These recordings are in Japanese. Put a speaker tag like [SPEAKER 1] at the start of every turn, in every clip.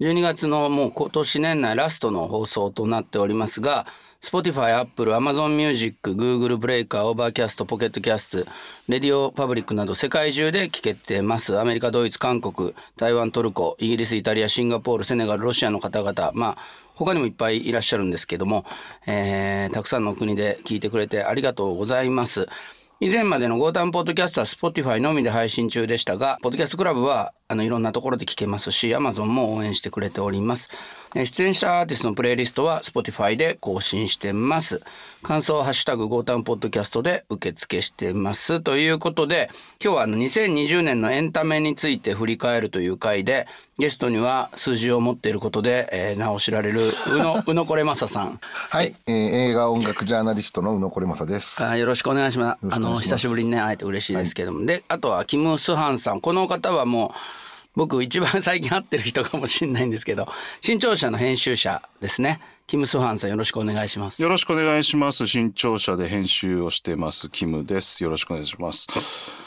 [SPEAKER 1] 12月のもう今年年内ラストの放送となっておりますが Spotify、Apple、Amazon Music、Google ブレイカー、Overcast、Pocket Cast、Radio Public など世界中で聞けてます。アメリカ、ドイツ、韓国、台湾、トルコ、イギリス、イタリア、シンガポール、セネガル、ロシアの方々、まあ他にもいっぱいいらっしゃるんですけども、えー、たくさんの国で聞いてくれてありがとうございます。以前までのゴータンポッドキャストは Spotify のみで配信中でしたが、ポッドキャストクラブはあのいろんなところで聞けますし、Amazon も応援してくれております。出演したアーティストのプレイリストは Spotify で更新してます。感想はハッシュタグゴータンポッドキャストで受付してます。ということで、今日はあの2020年のエンタメについて振り返るという回で、ゲストには数字を持っていることで、えー、名を知られる宇野 宇野これまささん。
[SPEAKER 2] はい、えー、映画音楽ジャーナリストの宇野これまさです。
[SPEAKER 1] あよろしくお願いします。あの久しぶりにね会えて嬉しいですけども、はい、であとはキムスハンさん。この方はもう僕一番最近会ってる人かもしれないんですけど新潮社の編集者ですね。キム・スファンさんよろしくお願いします。
[SPEAKER 3] よろしくお願いします。新潮社で編集をしてますキムです。よろしくお願いします。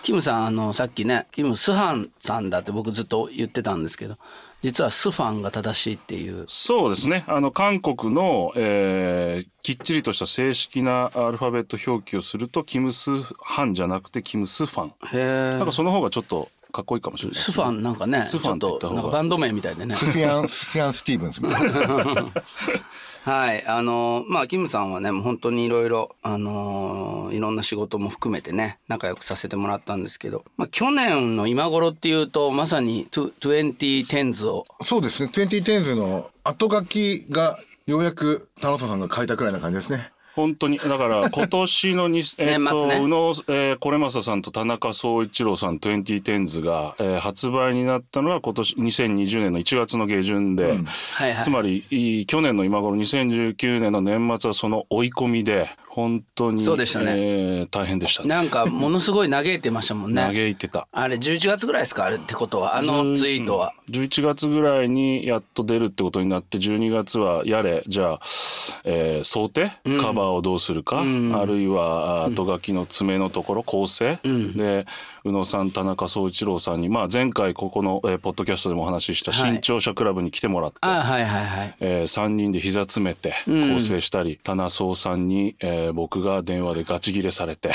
[SPEAKER 1] キムさんあのさっきねキム・スハンさんだって僕ずっと言ってたんですけど実はスファンが正しいっていう。
[SPEAKER 3] そうですね。あの韓国の、えー、きっちりとした正式なアルファベット表記をするとキム・スハンじゃなくてキム・スファン。へなんかその方がちょっとかっこいいかもしれない、
[SPEAKER 1] ね、スファンなんかねスファンとなんかバンド名みたいでね。
[SPEAKER 2] スフィアンスフィアンスティーブンスみたいな。
[SPEAKER 1] はい。あのまあキムさんはねもう本当にいろいろあのいろんな仕事も含めてね仲良くさせてもらったんですけど、まあ、去年の今頃っていうとまさに 2010s を。
[SPEAKER 2] そうですね。2010s の後書きがようやく田中さんが書いたくらいな感じですね
[SPEAKER 3] 本当にだから 今年のに、えっと、ね、宇野、えー、これまささんと田中総一郎さん 2010s が、えー、発売になったのは今年2020年の1月の下旬で、うん。はいはい、つまり去年の今頃2019年の年末はその追い込みで本当に
[SPEAKER 1] そうでしたね、
[SPEAKER 3] えー、大変でした、
[SPEAKER 1] ね、なんかものすごい嘆いてましたもんね。
[SPEAKER 3] 嘆いてた。
[SPEAKER 1] あれ11月ぐらいですか？あれってことは？あのツイートは。
[SPEAKER 3] 11月ぐらいにやっと出るってことになって12月はやれじゃあ、えー、想定、うん、カバーをどうするか、うん、あるいは後書きの爪のところ構成、うん、で宇野さん田中総一郎さんに、まあ、前回ここの、えー、ポッドキャストでもお話しした新潮社クラブに来てもらって、はいえー、3人で膝詰めて構成したり、田中総さんに、えー、僕が電話でガチギレされて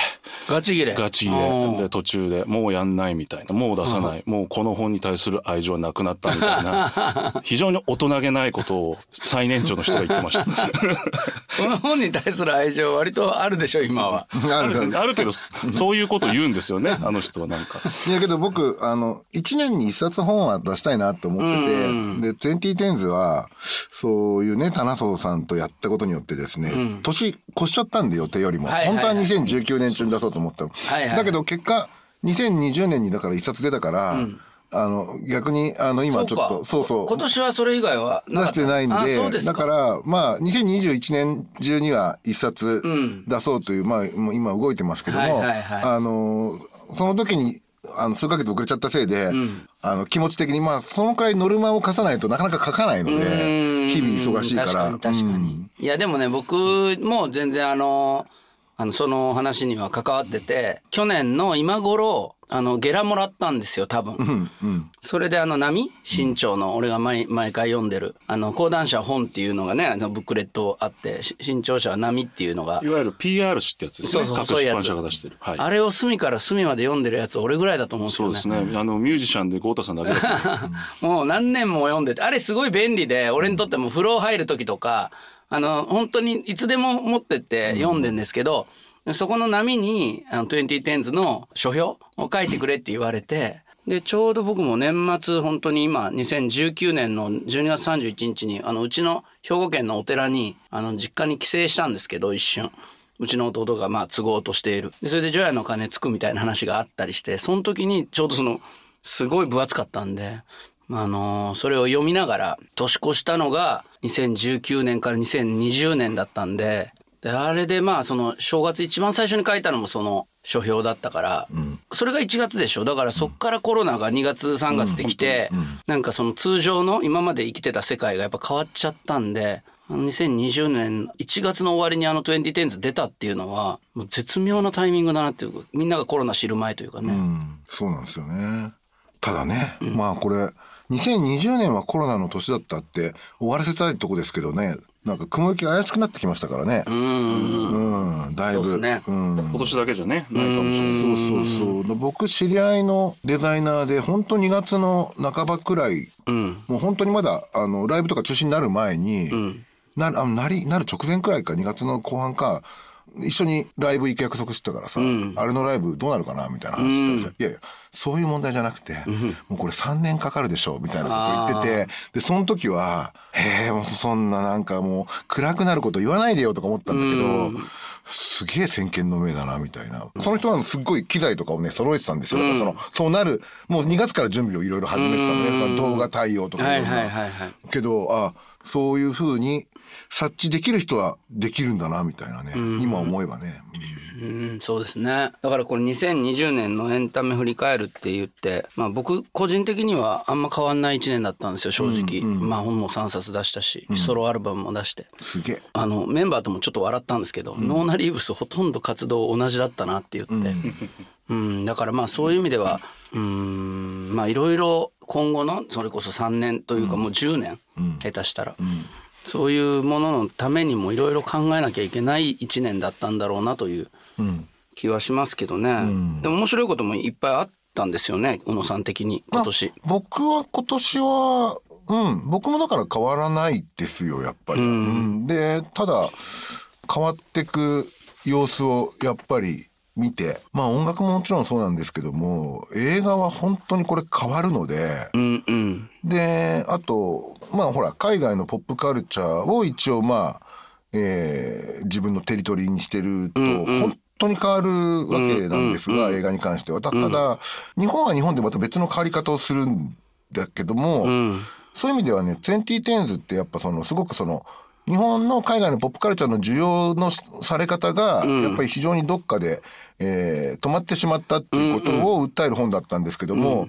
[SPEAKER 1] ガチギレ。
[SPEAKER 3] ガチギレ。で途中でもうやんないみたいな。もう出さない、もうこの本に対する愛情はなくなったみたいな。非常に大人げないことを最年長の人が言ってました。
[SPEAKER 1] この本に対する愛情割とあるでしょ今は。
[SPEAKER 3] ある。ある。けどそういうこと言うんですよねあの人はなんか。
[SPEAKER 2] いやけど僕あの1年に1冊本は出したいなと思ってて、で「2010s」はそういうね棚荘さんとやったことによってですね、うん、年越しちゃったんで予定よりも、はいはい。はい、本当は2019年中に出そうと思ったの、はいはい、だけど結果2020年にだから1冊出たから、うんあの逆にあの今ちょっとそうそう。
[SPEAKER 1] 今年はそれ以外は
[SPEAKER 2] 出してないんでだからまあ2021年中には一冊出そうという、うん、まあ今動いてますけども、あのその時にあの数ヶ月遅れちゃったせいで、うん、あの気持ち的にまあそのくらいノルマを課さないとなかなか書かないので日々忙しいから。確か
[SPEAKER 1] に確かに、うん、いやでもね僕も全然あのあのその話には関わってて去年の今頃あのゲラもらったんですよ多分、うんうん、それであの波？新潮の俺が毎毎回読んでる。あの講談社本っていうのがねあのブックレットあって新潮社は波っていうのが。
[SPEAKER 3] いわゆる PR 誌ってやつですね。そうそうそういうやつ、
[SPEAKER 1] はい、あれを隅から隅まで読んでるやつ俺ぐらいだと思うんですよ
[SPEAKER 3] ね。そうですね。あのミュージシャンで豪太さんだけだ
[SPEAKER 1] と もう何年も読んでてあれすごい便利で俺にとっても風呂入る時とかあの本当にいつでも持ってって読んでんですけど、うんそこの波にあの 2010s の書評を書いてくれって言われてでちょうど僕も年末本当に今2019年の12月31日にあのうちの兵庫県のお寺にあの実家に帰省したんですけど一瞬。うちの弟がまあ都合としているでそれで除夜の鐘つくみたいな話があったりしてその時にちょうどそのすごい分厚かったんであのー、それを読みながら年越したのが2019年から2020年だったんでであれでまあその正月一番最初に書いたのもその書評だったから、うん、それが1月でしょ。だからそっからコロナが2月3月できて、うんうん、なんかその通常の今まで生きてた世界がやっぱ変わっちゃったんで2020年1月の終わりにあの 2010s 出たっていうのはもう絶妙なタイミングだなっていうみんながコロナ知る前というかね、
[SPEAKER 2] そうなんですよね。ただね、まあこれ2020年はコロナの年だったって終わらせたいとこですけどね。なんか雲行きが怪しくなってきましたからね。うん。だいぶ、
[SPEAKER 1] ね、
[SPEAKER 2] うん。
[SPEAKER 3] 今年だけじゃね？ないかもしれない。
[SPEAKER 2] そうそうそう。僕知り合いのデザイナーで本当2月の半ばくらい、
[SPEAKER 1] うん、
[SPEAKER 2] もう本当にまだあのライブとか中止になる前に、うん。なあなりなる直前くらいか2月の後半か一緒にライブ行く約束してたからさ、うん、あれのライブどうなるかなみたいな話して、うん、いやいやそういう問題じゃなくて、うん、もうこれ3年かかるでしょみたいなこと言っててでその時は「へえもうそんななんかもう暗くなること言わないでよ」とか思ったんだけど。すげえ先見の明だなみたいな。その人はすっごい機材とかをね揃えてたんですよ、うん、そのそうなるもう2月から準備をいろいろ始めてたのね。動画対応とかいろいはいはいはい、けどあそういうふうに察知できる人はできるんだなみたいなね、うん、今思えばね、
[SPEAKER 1] うん、うん、そうですね。だからこれ2020年のエンタメ振り返るって言って、まあ、僕個人的にはあんま変わんない1年だったんですよ正直、うんうん、まあ本も3冊出したし、ソロアルバムも出して。
[SPEAKER 2] すげえ。
[SPEAKER 1] あのメンバーともちょっと笑ったんですけど、ノーナリーブスほとんど活動同じだったなって言って、うんだからまあそういう意味ではうんまあいろいろ今後のそれこそ3年というかもう10年、下手したら、そういうもののためにもいろいろ考えなきゃいけない1年だったんだろうなという気はしますけどね、うん、でも面白いこともいっぱいあったんですよね宇野さん的に今年。
[SPEAKER 2] 僕は今年はうん。僕もだから変わらないですよやっぱり。うん、でただ変わってく様子をやっぱり見て。まあ音楽ももちろんそうなんですけども映画は本当にこれ変わるので、
[SPEAKER 1] うんうん、
[SPEAKER 2] であとまあほら海外のポップカルチャーを一応まあ、えー、自分のテリトリーにしてると、うんうん、本当に変わるわけなんですが、うんうん、映画に関しては。ただ、うん、日本は日本でまた別の変わり方をするんだけども、うん、そういう意味ではね、2010s ってやっぱそのすごくその日本の海外のポップカルチャーの需要のされ方が、やっぱり非常にどっかで、えー、止まってしまったっていうことを訴える本だったんですけども、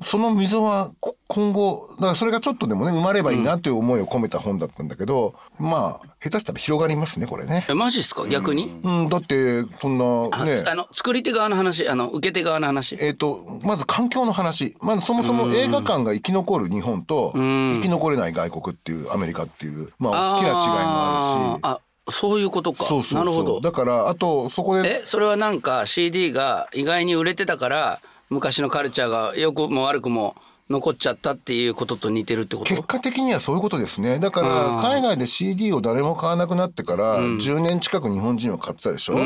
[SPEAKER 2] その溝は今後、だからそれがちょっとでもね、生まればいいなという思いを込めた本だったんだけど、うん、まあ、下手したら広がりますね、これね。
[SPEAKER 1] え、マジっすか？逆に、
[SPEAKER 2] うん、うん、だって、そんな、ね。
[SPEAKER 1] あの、作り手側の話、あの、受け手側の話？
[SPEAKER 2] えっ、ー、と、まず環境の話。まずそもそも映画館が生き残る日本と、生き残れない外国っていう、アメリカっていう、まあ、大きな違いもあるし。あ
[SPEAKER 1] そういうことか。
[SPEAKER 2] そうそう
[SPEAKER 1] なるほど。
[SPEAKER 2] だから、あと、そこ
[SPEAKER 1] で。え、それはなんか CD が意外に売れてたから、昔のカルチャーが良くも悪くも残っちゃったっていうことと似てるってこと？
[SPEAKER 2] 結果的にはそういうことですね。だから海外で CD を誰も買わなくなってから10年近く日本人は買ってたでしょ、うん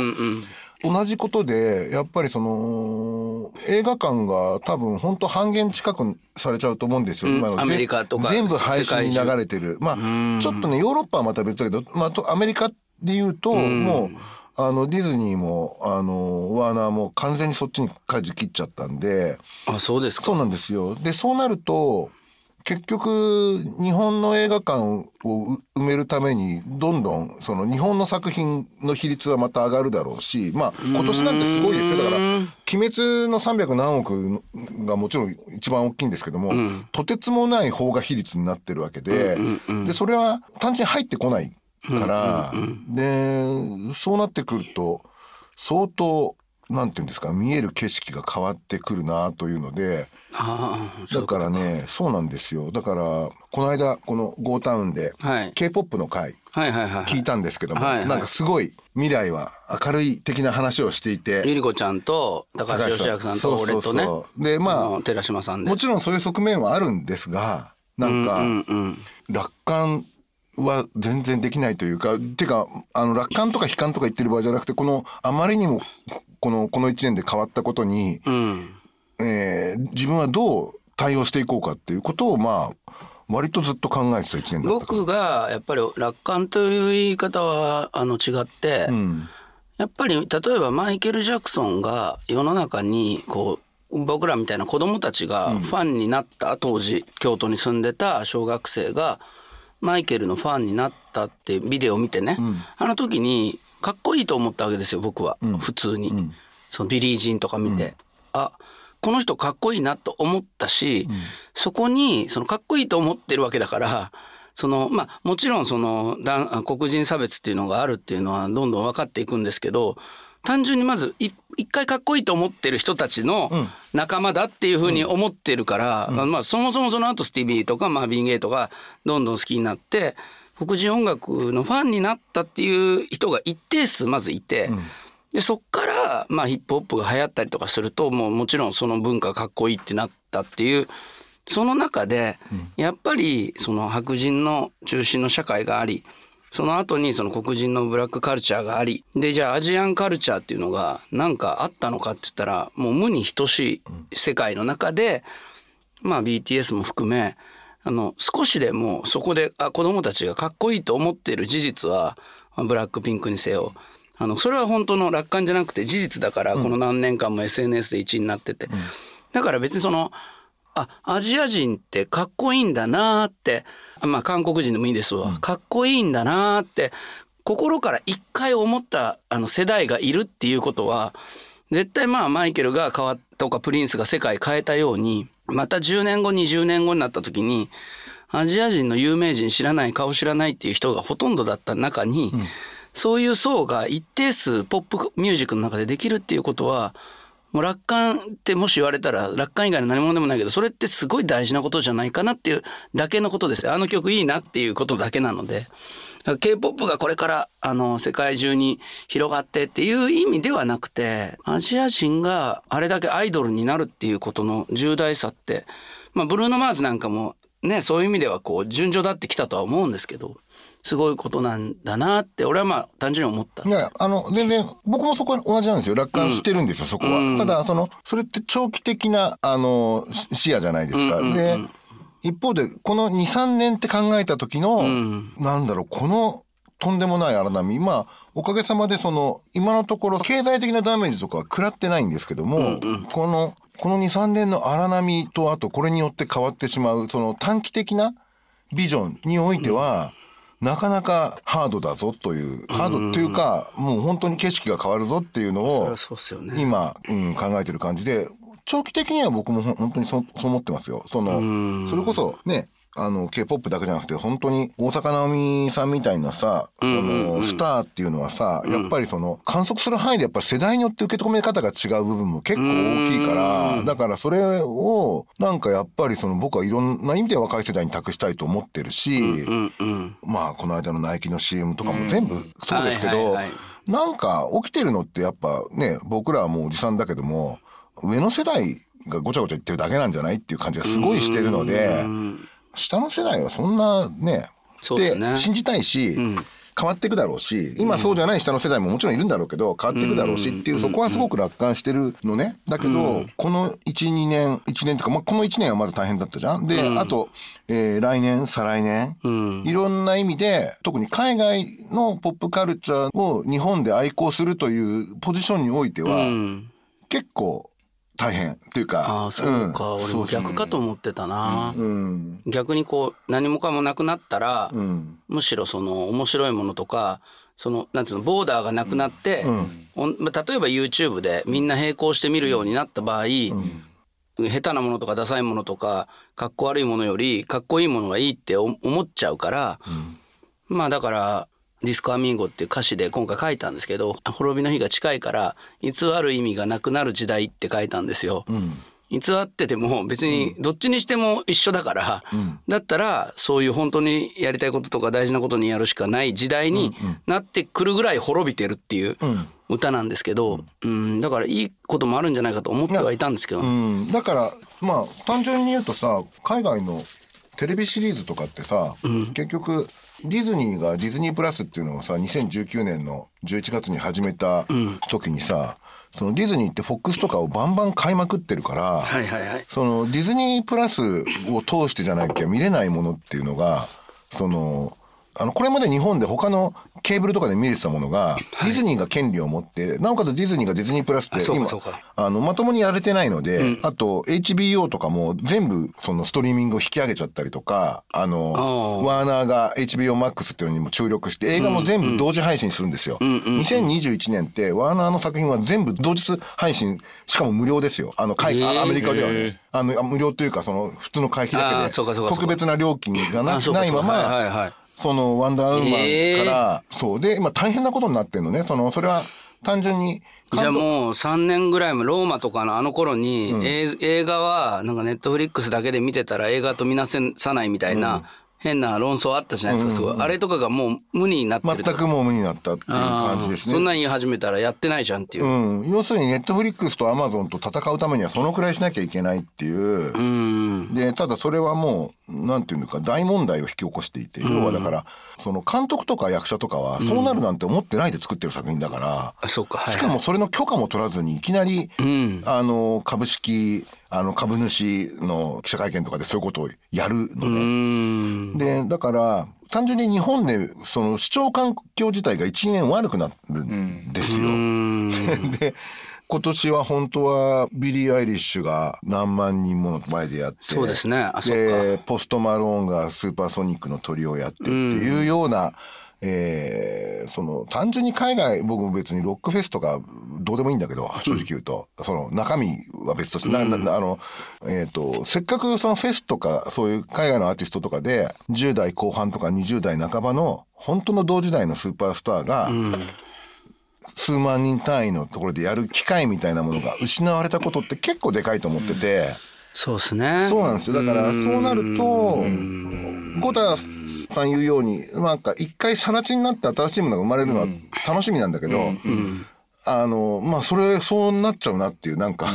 [SPEAKER 2] うん。同じことでやっぱりその映画館が多分本当半減近くされちゃうと思うんですよ、
[SPEAKER 1] うん、今のアメリカとか
[SPEAKER 2] 全部配信に流れてる。まあちょっとねヨーロッパはまた別だけど、まあ、アメリカで言うともうあのディズニーもあのワーナーも完全にそっちに舵切っちゃったんで
[SPEAKER 1] あそうですか。
[SPEAKER 2] そうなんですよ。でそうなると結局日本の映画館を埋めるためにどんどんその日本の作品の比率はまた上がるだろうしまあ今年なんてすごいですよ。だから「鬼滅」の300何億がもちろん一番大きいんですけども、うん、とてつもない邦画比率になってるわけで,、でそれは単純に入ってこないから、でそうなってくると相当なんていうんですか見える景色が変わってくるなというのでだからねそうなんですよ。だからこの間この「ゴータウン」で k p o p の回聞いたんですけども、なんかすごい未来は明るい的な話をしていて
[SPEAKER 1] ゆり子ちゃんと高橋義明さんと俺とね
[SPEAKER 2] でま
[SPEAKER 1] あ寺島さんで。
[SPEAKER 2] もちろんそういう側面はあるんですがなんか、楽観は全然できないというかてかあの楽観とか悲観とか言ってる場合じゃなくてこのあまりにもこのこの1年で変わったことに、うん、えー、自分はどう対応していこうかっていうことをまあ割とずっと考えてた1年だった
[SPEAKER 1] 僕がやっぱり楽観という言い方はあの違って、うん、やっぱり例えばマイケル・ジャクソンが世の中にこう僕らみたいな子供たちがファンになった、当時京都に住んでた小学生がマイケルのファンになったってビデオを見てね、うん、あの時にかっこいいと思ったわけですよ僕は、うん、普通に、うん、そのビリー・ジーンとか見て、うん、あこの人かっこいいなと思ったし、そこにそのかっこいいと思ってるわけだからそのまあもちろんその黒人差別っていうのがあるっていうのはどんどん分かっていくんですけど単純にまず一回かっこいいと思ってる人たちの仲間だっていうふうに思ってるから、うん、まあそもそもその後スティービーとかマービン・ゲイとかどんどん好きになって黒人音楽のファンになったっていう人が一定数まずいて、うん、でそっからまあヒップホップが流行ったりとかするともうもちろんその文化かっこいいってなったっていうその中でやっぱりその白人の中心の社会がありその後にその黒人のブラックカルチャーがありでじゃあアジアンカルチャーっていうのが何かあったのかって言ったらもう無に等しい世界の中でまあ BTS も含めあの少しでもそこであ子供たちがかっこいいと思っている事実はブラックピンクにせよ。あのそれは本当の楽観じゃなくて事実だからこの何年間も SNS で1位になってて、だから別にそのあアジア人ってかっこいいんだなって。まあ韓国人でもいいですわ、かっこいいんだなって。心から一回思ったあの世代がいるっていうことは絶対まあマイケルが変わとかプリンスが世界変えたようにまた10年後20年後になった時にアジア人の有名人知らない顔知らないっていう人がほとんどだった中に、うん、そういう層が一定数ポップミュージックの中でできるっていうことはもう楽観ってもし言われたら楽観以外の何者でもないけどそれってすごい大事なことじゃないかなっていうだけのことですあの曲いいなっていうことだけなので。K-POP がこれからあの世界中に広がってっていう意味ではなくてアジア人があれだけアイドルになるっていうことの重大さってまあブルーノ・マーズなんかもねそういう意味ではこう順序だってきたとは思うんですけどすごいことなんだなって俺はまあ単純に思った。
[SPEAKER 2] いやあの全然僕もそこは同じなんですよ。楽観してるんですよ、うん、そこは。うん、ただそのそれって長期的なあの視野じゃないですか。うんうんうん、で一方でこの23年って考えた時の、うん、なんだろうこのとんでもない荒波。まあおかげさまでその今のところ経済的なダメージとかは食らってないんですけども、うんうん、このこの23年の荒波とあとこれによって変わってしまうその短期的なビジョンにおいては、なかなかハードだぞという、ハードっていうか、もう本当に景色が変わるぞっていうのを、今、うん、考えてる感じで、長期的には僕も本当にそそう思ってますよ。その、それこそね、あの K-POP だけじゃなくて本当に大坂なおみさんみたいなさ、そのスターっていうのはさ、やっぱりその観測する範囲でやっぱり世代によって受け止め方が違う部分も結構大きいから、だからそれをなんかやっぱりその僕はいろんな意味で若い世代に託したいと思ってるし、まあこの間のナイキの CM とかも全部そうですけど、なんか起きてるのってやっぱね僕らはもうおじさんだけども上の世代がごちゃごちゃ言ってるだけなんじゃないっていう感じがすごいしてるので。下の世代はそんなねで、ね、信じたいし、うん、変わっていくだろうし今そうじゃない下の世代ももちろんいるんだろうけど変わっていくだろうしっていうそこはすごく楽観してるのね。だけど、この12年1年とか、まあ、この1年はまず大変だったじゃん。で、あと、えー、来年再来年、いろんな意味で特に海外のポップカルチャーを日本で愛好するというポジションにおいては、結構大変っていうか
[SPEAKER 1] ああそうか、うん、俺も逆かと思ってたな、うん、逆にこう何もかもなくなったら、うん、むしろその面白いものとかそのなんつうのボーダーがなくなって、うん、例えば YouTube でみんな並行して見るようになった場合、下手なものとかダサいものとかかっこ悪いものよりかっこいいものがいいって思っちゃうから、まあだからディスコアミーゴっていう歌詞で今回書いたんですけど滅びの日が近いから偽る意味がなくなる時代って書いたんですよ。うん。偽ってても別にどっちにしても一緒だから、うん、だったらそういう本当にやりたいこととか大事なことにやるしかない時代になってくるぐらい滅びてるっていう歌なんですけど、うん、だからいいこともあるんじゃないかと思ってはいたんですけど、う
[SPEAKER 2] ん、だからまあ単純に言うとさ海外のテレビシリーズとかってさ、結局ディズニーがディズニープラスっていうのをさ2019年の11月に始めた時にさ、うん、そのディズニーってフォックスとかをバンバン買いまくってるから、はいはいはい、そのディズニープラスを通してじゃなきゃ見れないものっていうのがそのあのこれまで日本で他のケーブルとかで見れてたものが、ディズニーが権利を持って、なおかつディズニーがディズニープラスって今、あの、まともにやれてないので、うん、あと HBO とかも全部そのストリーミングを引き上げちゃったりとか、あの、ワー。ナーが HBO Max っていうのにも注力して、映画も全部同時配信するんですよ。2021年ってワーナーの作品は全部同日配信、しかも無料ですよ。あの、アメリカではね。あの、無料というか、その、普通の会費だけで、特別な料金がないまま、はいはいそのワンダーウーマンから、そう。で今大変なことになってるのね。そのそれは単純に
[SPEAKER 1] じゃあもう3年ぐらいもローマとかのあの頃に、映映画はなんかネットフリックスだけで見てたら映画と見なさないみたいな変な論争あったじゃないですか、すごい。あれとかがもう無になってると
[SPEAKER 2] 全くもう無になったっていう感じですね。
[SPEAKER 1] そんなん言い始めたらやってないじゃんっていう。
[SPEAKER 2] うん、要するにネットフリックスとアマゾンと戦うためにはそのくらいしなきゃいけないっていう。
[SPEAKER 1] うん。
[SPEAKER 2] でただそれはもうなんていうのか大問題を引き起こしていて、要はだからその監督とか役者とかはそうなるなんて思ってないで作ってる作品だから。
[SPEAKER 1] あ、そうか。はい、
[SPEAKER 2] しかもそれの許可も取らずにいきなり、
[SPEAKER 1] ん
[SPEAKER 2] あの株式あの株主の記者会見とかでそういうことをやるの
[SPEAKER 1] う
[SPEAKER 2] ね。
[SPEAKER 1] ん。
[SPEAKER 2] でだから単純に日本でその視聴環境自体が1年悪くなるんですよ。
[SPEAKER 1] うん。
[SPEAKER 2] で今年は本当はビリー・アイリッシュが何万人もの前でやって
[SPEAKER 1] そうですね。
[SPEAKER 2] で
[SPEAKER 1] か。
[SPEAKER 2] ポストマローンがスーパーソニックのトリをやってっていうような、えーその単純に海外僕も別にロックフェスとかどうでもいいんだけど正直言うと、その中身は別として、ななあのえー、とせっかくそのフェスとかそういう海外のアーティストとかで10代後半とか20代半ばの本当の同時代のスーパースターが、数万人単位のところでやる機会みたいなものが失われたことって結構でかいと思ってて。
[SPEAKER 1] そうですね。
[SPEAKER 2] そうなんですよ。だから、そうなると、さん言うように、なんか一回更地になって新しいものが生まれるのは楽しみなんだけど、あの、まあ、それ、そうなっちゃうなっていう、なんか、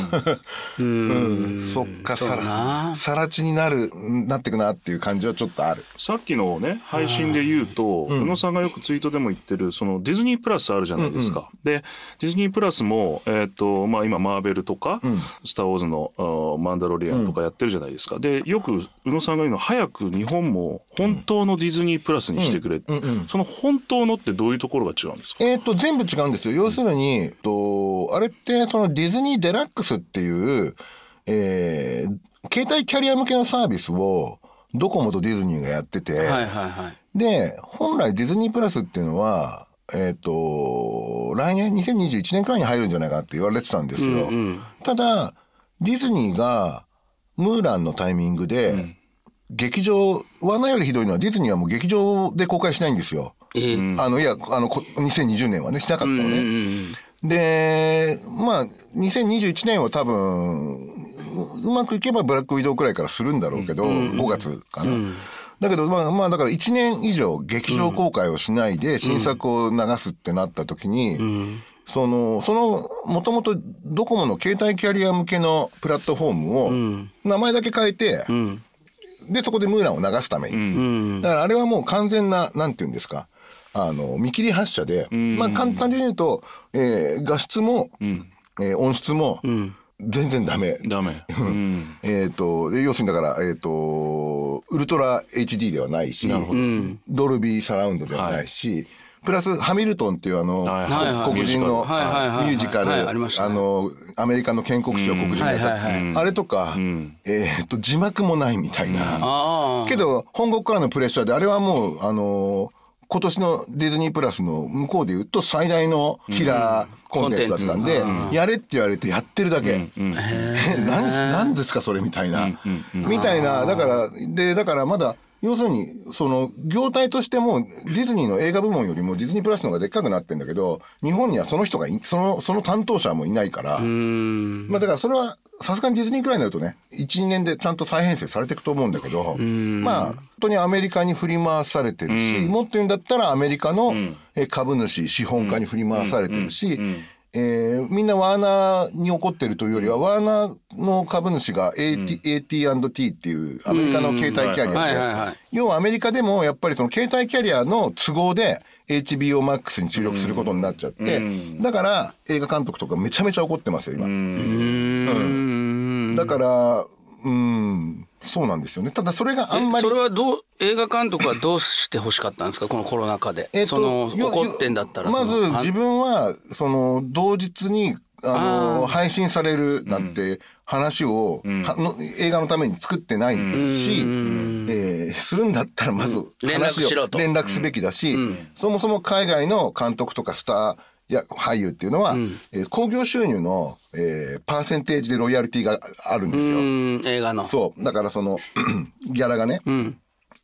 [SPEAKER 2] うん、そっか、さ
[SPEAKER 1] な。
[SPEAKER 2] ら、さら地になる、なってくなっていう感じはちょっとある。
[SPEAKER 3] さっきのね配信で言うと、宇野さんがよくツイートでも言ってるそのディズニープラスあるじゃないですか。でディズニープラスも、えっとまあ、今マーベルとか「スター・ウォーズの」あーマンダロリアン」とかやってるじゃないですか。でよく宇野さんが言うのは早く日本も本当のディズニープラスにしてくれ、その本当のってどういうところが違うんですか？
[SPEAKER 2] えっ、と、全部違うんですよ。要するに、と、あれって、そのディズニーデラックスっていう、えー携帯キャリア向けのサービスを、ドコモとディズニーがやってて、
[SPEAKER 1] はいはいはい。
[SPEAKER 2] で、本来ディズニープラスっていうのは、えっ、と、来年2021年くらいに入るんじゃないかって言われてたんですよ。ただ、ディズニーが、ムーランのタイミングで、劇場、罠よりひどいのはディズニーはもう劇場で公開しないんですよ。
[SPEAKER 1] えー
[SPEAKER 2] あの、いや、あの、こ2020年はね、しなかったのね。で、まあ、2021年は多分、ううまくいけばブラックウィドウくらいからするんだろうけど、5月かな。だけど、まあ、まあ、だから1年以上劇場公開をしないで新作を流すってなった時に、その、その、もともとドコモの携帯キャリア向けのプラットフォームを、名前だけ変えて、で、そこでムーランを流すために。だからあれはもう完全な、なんていうんですか。あの、見切り発車で、まあ簡単に言うと、えー画質も、えー音質も、全然ダメ。
[SPEAKER 3] ダメ。うん。
[SPEAKER 2] えっ、と、で要するにだから、えっ、と、ウルトラ HD ではないし、ドルビーサラウンドではないし、プラスハミルトンっていうあの、
[SPEAKER 3] はい
[SPEAKER 1] はい。はい
[SPEAKER 2] 黒人のミ
[SPEAKER 1] はいはいはいはい。
[SPEAKER 2] ュージカル、
[SPEAKER 1] はいあ
[SPEAKER 2] の、アメリカの建国史を黒人がやあれとか、えっ、と、字幕もないみたいな。
[SPEAKER 1] ああ。
[SPEAKER 2] けど本国からのプレッシャーであれはもうあのー今年のディズニープラスの向こうで言うと最大のキラーコンテンツだったんで、やれって言われてやってるだけ。何何ですかそれみたいな。みたいな。だからでだからまだ要するにその業態としてもディズニーの映画部門よりもディズニープラスの方がでっかくなってんだけど日本にはその人がいそのその担当者もいないから。
[SPEAKER 1] うん。
[SPEAKER 2] まあだからそれはさすがにディズニーくらいになるとね12年でちゃんと再編成されていくと思うんだけどまあ本当にアメリカに振り回されてるしもっと言うんだったらアメリカのえー株主資本家に振り回されてるし。えーみんなワーナーに怒ってるというよりはワーナーの株主が AT,、AT&T っていうアメリカの携帯キャリアで
[SPEAKER 1] はい
[SPEAKER 2] 要はアメリカでもやっぱりその携帯キャリアの都合で HBO Max に注力することになっちゃってだから映画監督とかめちゃめちゃ怒ってますよ今。
[SPEAKER 1] うん。
[SPEAKER 2] だから、うん、そうなんですよね。ただそれがあんまり
[SPEAKER 1] そ。れはどう映画監督はどうして欲しかったんですか？このコロナ禍で、
[SPEAKER 2] えっと
[SPEAKER 1] その
[SPEAKER 2] よ
[SPEAKER 1] 怒ってんだったら
[SPEAKER 2] まず自分は、その、同日に、あの、配信されるなんて話を、はの映画のために作ってないし、えーするんだったらまず
[SPEAKER 1] 連絡
[SPEAKER 2] 話を
[SPEAKER 1] しろと。
[SPEAKER 2] 連絡すべきだし、そもそも海外の監督とかスター、や俳優っていうのは、えー興行収入の、えーパーセンテージでロイヤリティがあるんですよ。
[SPEAKER 1] うん映画の
[SPEAKER 2] そう。だからその、ギャラがね。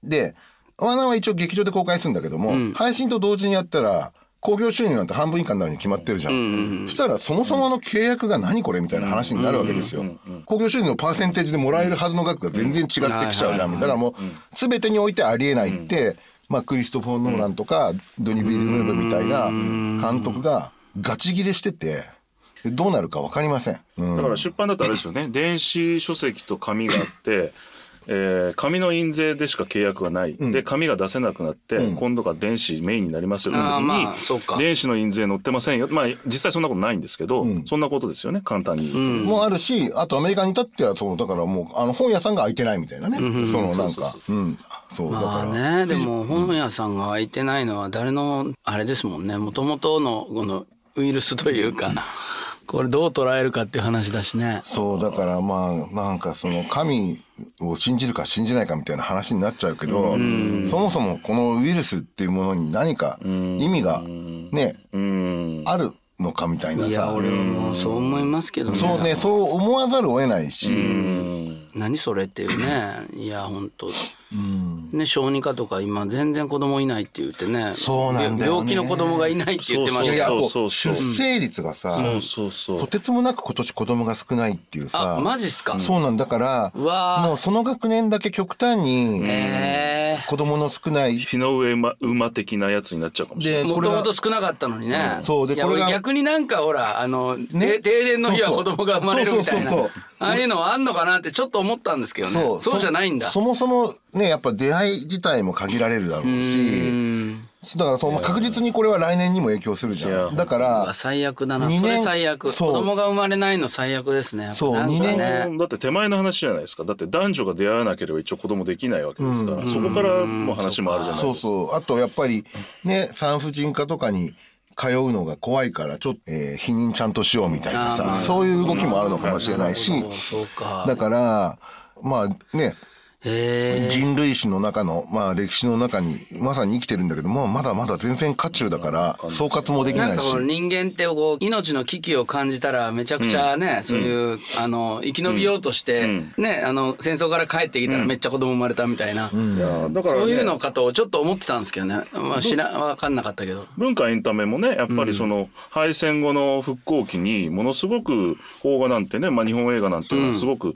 [SPEAKER 2] で、ワーナーは一応劇場で公開するんだけども、配信と同時にやったら、興行収入なんて半分以下になるに決まってるじゃん。したらそもそもの契約が何これみたいな話になるわけですよ。興行収入のパーセンテージでもらえるはずの額が全然違ってきちゃうじゃん。だからもう全てにおいてありえないって、まあクリストフォー・ノーランとかドニ・ビルヌーブみたいな監督がガチ切れしてて、でどうなるか分かりません。うん。
[SPEAKER 3] だから出版だとあれですよね。電子書籍と紙があって、えー紙の印税でしか契約がない、で紙が出せなくなって、今度が電子メインになりますよって時
[SPEAKER 1] あー
[SPEAKER 3] に、
[SPEAKER 1] まあ
[SPEAKER 3] 電子の印税載ってませんよ。まあ実際そんなことないんですけど、そんなことですよね。簡単に。
[SPEAKER 2] もあるし、あとアメリカに至っては、そう、だからもう、あの、本屋さんが開いてないみたいなね。その、なんか、うん。そう、だ
[SPEAKER 1] まあ
[SPEAKER 2] から。
[SPEAKER 1] ねでも本屋さんが開いてないのは誰のあれですもんね。もともとのこのウイルスというかこれどう捉えるかっていう話だしね。
[SPEAKER 2] そう、だからまあ、なんかその、神を信じるか信じないかみたいな話になっちゃうけど、そもそもこのウイルスっていうものに何か意味がね、
[SPEAKER 3] うん。
[SPEAKER 2] あるのかみたいない
[SPEAKER 1] や
[SPEAKER 2] さ。
[SPEAKER 1] 俺もそう思いますけどね。
[SPEAKER 2] そうね、そう思わざるを得ないし、
[SPEAKER 1] 何それ？っていうね。いや本当ね小児科とか今全然子供いないって言ってね。
[SPEAKER 2] そうなんだよね。
[SPEAKER 1] 病気の子供がいないって言ってま
[SPEAKER 2] いや、
[SPEAKER 1] した。よ
[SPEAKER 2] あと
[SPEAKER 3] そうそうそう。
[SPEAKER 2] 出生率がさ、
[SPEAKER 3] そうそうそう。
[SPEAKER 2] とてつもなく今年子供が少ないっていうさ。
[SPEAKER 1] あマジっすか？
[SPEAKER 2] そうなんだから、もうその学年だけ極端に
[SPEAKER 1] え
[SPEAKER 2] 子供の少ない。
[SPEAKER 3] 日の上馬馬的なやつになっちゃうかもしれない。
[SPEAKER 1] もともと少なかったのにね。
[SPEAKER 2] そう。でこれが
[SPEAKER 1] 俺逆になんかほらあの、
[SPEAKER 2] ね。
[SPEAKER 1] て停電の日は子供が生まれるみたいな。
[SPEAKER 2] そうそうそうそう
[SPEAKER 1] ああいうのはあんのかなってちょっと思ったんですけどね。そうじゃないんだ。
[SPEAKER 2] そもそもね、やっぱ出会い自体も限られるだろうし、だからその確実にこれは来年にも影響するじゃん。だから、
[SPEAKER 1] 最悪だな。それ最悪。子
[SPEAKER 2] そう
[SPEAKER 1] 供が生まれないの最悪ですね。
[SPEAKER 2] そう
[SPEAKER 1] なんか
[SPEAKER 2] 二年
[SPEAKER 1] ね。
[SPEAKER 3] だって手前の話じゃないですかだって男女が出会わなければ一応子供できないわけですから、そこからも話もあるじゃないですか。
[SPEAKER 2] そうそう。あとやっぱりね、産婦人科とかに通うのが怖いから、ちょっと、えー避妊ちゃんとしようみたいなさ、そういう動きもあるのかもしれないし、
[SPEAKER 1] そうか。
[SPEAKER 2] だから、まあね。人類史の中の、まあ歴史の中にまさに生きてるんだけども、まだまだ全然渦中だから、総括もできないし。
[SPEAKER 1] なんかこ。の人間ってこう命の危機を感じたらめちゃくちゃね、そういう、あの生き延びようとして、ねあの戦争から帰ってきたらめっちゃ子供生まれたみたいな、
[SPEAKER 3] いやだから、ね、
[SPEAKER 1] そういうのかとちょっと思ってたんですけどね、まあ、知ら分かんなかったけど。
[SPEAKER 3] 文化エンタメもねやっぱりその敗戦後の復興期にものすごく邦画なんてね、まあ、日本映画なんてすごく、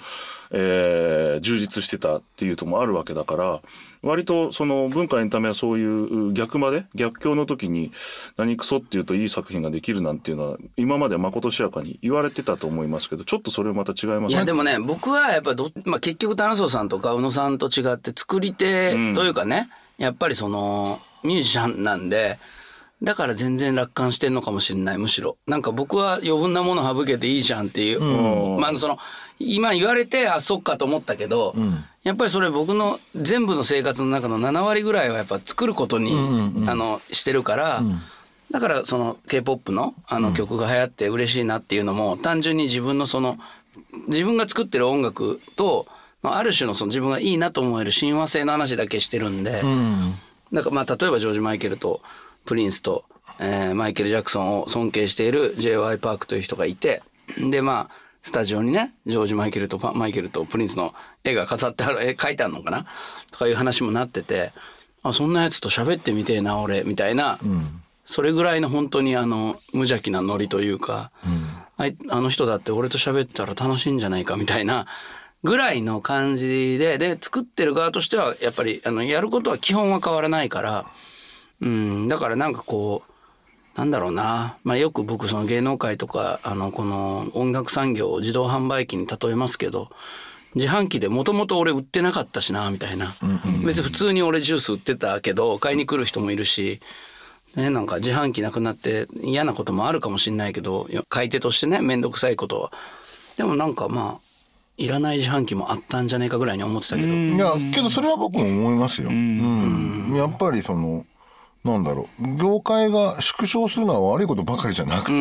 [SPEAKER 3] えー充実してたっていうともあるわけだから割とその文化エンタメはそういう逆まで逆境の時に何クソっていうといい作品ができるなんていうのは今までまことしやかに言われてたと思いますけどちょっとそれはまた違いますね。
[SPEAKER 1] いやでもね僕はやっぱど、まあ、結局田中さんとか宇野さんと違って作り手というかね、やっぱりそのミュージシャンなんでだから全然楽観してんのかもしれないむしろ。なんか僕は余分なもの省けていいじゃんっていう、まあその今言われてあそっかと思ったけど、やっぱりそれ僕の全部の生活の中の7割ぐらいはやっぱ作ることに、あのしてるから。だからその K-POP のあの曲が流行って嬉しいなっていうのも単純に自分のその自分が作ってる音楽とまあある種のその自分がいいなと思える親和性の話だけしてるんで、なんかまあ例えばジョージ・マイケルとプリンスと、えーマイケル・ジャクソンを尊敬している J.Y. パークという人がいてでまあスタジオにねジョージ・マイケルとパマイケルとプリンスの絵が飾ってある絵描いてあるのかな？とかいう話もなっててあそんなやつと喋ってみてえな俺みたいな、それぐらいの本当にあの無邪気なノリというか、あいあの人だって俺と喋ったら楽しいんじゃないかみたいなぐらいの感じでで作ってる側としてはやっぱりあのやることは基本は変わらないから、うん、だからなんかこうなんだろうな、まあ、よく僕その芸能界とかあのこの音楽産業を自動販売機に例えますけど自販機でもともと俺売ってなかったしなみたいな、別に普通に俺ジュース売ってたけど買いに来る人もいるし。ね、なんか自販機なくなって嫌なこともあるかもしれないけど買い手としてね面倒くさいこと。はでもなんかまあいらない自販機もあったんじゃねえかぐらいに思ってたけど。
[SPEAKER 2] いや、けどそれは僕も思いますよ。うん。やっぱりその、なんだろう、業界が縮小するのは悪いことばかりじゃなくて、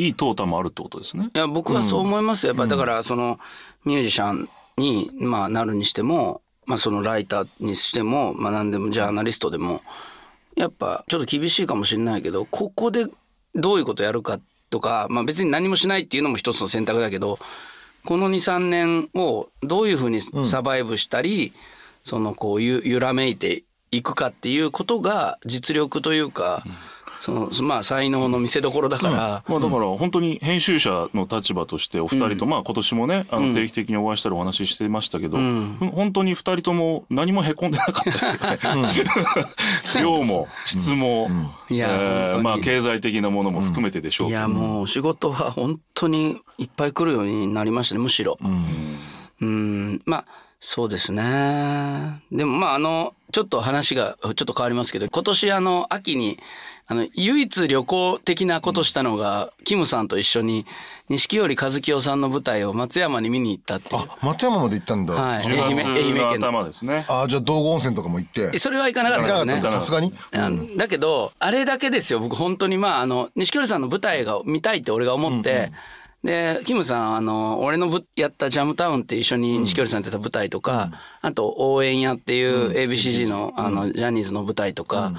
[SPEAKER 3] いい淘汰もあるってことですね。
[SPEAKER 1] いや僕はそう思いますよ。やっぱだからそのミュージシャンに、まあ、なるにしても、まあ、そのライターにしても、まあ、何でもジャーナリストでもやっぱちょっと厳しいかもしれないけどここでどういうことやるかとか、まあ、別に何もしないっていうのも一つの選択だけどこの23年をどういうふうにサバイブしたり、そのこうゆ揺らめいていくかっていうことが実力というか、そのまあ才能の見せ所だから、
[SPEAKER 3] まあだから本当に編集者の立場としてお二人と、まあ今年もねあの定期的にお会いしたりお話ししてましたけど、本当に二人とも何もへこんでなかったですよね。量も質も、いや、えー、まあ経済的なものも含めてでしょう
[SPEAKER 1] いやもう仕事は本当にいっぱい来るようになりましたねむしろ。うん、まあそうですね。でもまああのちょっと話がちょっと変わりますけど今年あの秋にあの唯一旅行的なことしたのが、キムさんと一緒に錦織一清さんの舞台を松山に見に行ったっていう。
[SPEAKER 2] あ松山まで行ったんだ。
[SPEAKER 3] はい。愛媛愛媛県のですね。
[SPEAKER 2] あじゃあ道後温泉とかも行って。
[SPEAKER 1] それは行かなかったですね。
[SPEAKER 2] さすがに？
[SPEAKER 1] だけどあれだけですよ僕本当にまああの錦織さんの舞台が見たいって俺が思って。うんうんでキムさんあの俺のぶやった「ジャムタウン」って一緒に錦織さんやってた舞台とか、うん、あと「応援屋」っていう ABCG のあのジャニーズの舞台とか、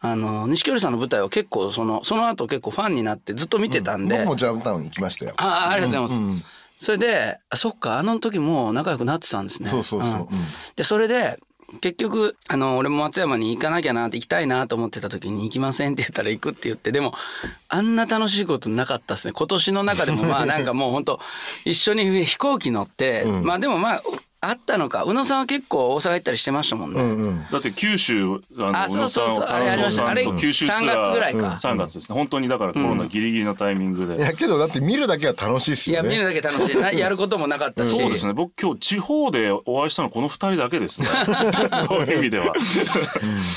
[SPEAKER 1] あの錦織さんの舞台は結構そのその後結構ファンになってずっと見てたんで、
[SPEAKER 2] 僕もジャムタウン行きましたよ。
[SPEAKER 1] あありがとうございます、それであそっかあの時も仲良くなってたんですね。
[SPEAKER 2] そうそうそう、
[SPEAKER 1] でそれで結局あの俺も松山に行かなきゃなって行きたいなと思ってた時に行きませんって言ったら行くって言ってでもあんな楽しいことなかったですね。今年の中でもまあなんかもう本当一緒に飛行機乗って、うん、まあでもまああったのか。宇野さんは結構大阪行ったりしてましたもんね、うんうん、
[SPEAKER 3] だって九州あの
[SPEAKER 1] あそうそうそう。あれありました。あれ九州ツアー。3月ぐらいか、うん、
[SPEAKER 3] 3月ですね。本当にだからコロナギリギリのタイミングで、
[SPEAKER 2] いやけどだって見るだけは楽しいっすよ
[SPEAKER 1] ね。いや見るだけ楽しい。なやることもなかったし。
[SPEAKER 3] そうですね。僕今日地方でお会いしたのこの2人だけですね。そういう意味では。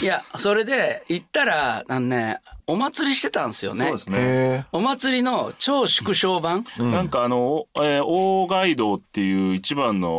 [SPEAKER 1] いやそれで行ったらあのねお祭りしてたんですよね。そうですね。お祭りの超縮小版、
[SPEAKER 3] うん、なんかあの、えー、大街道っていう一番の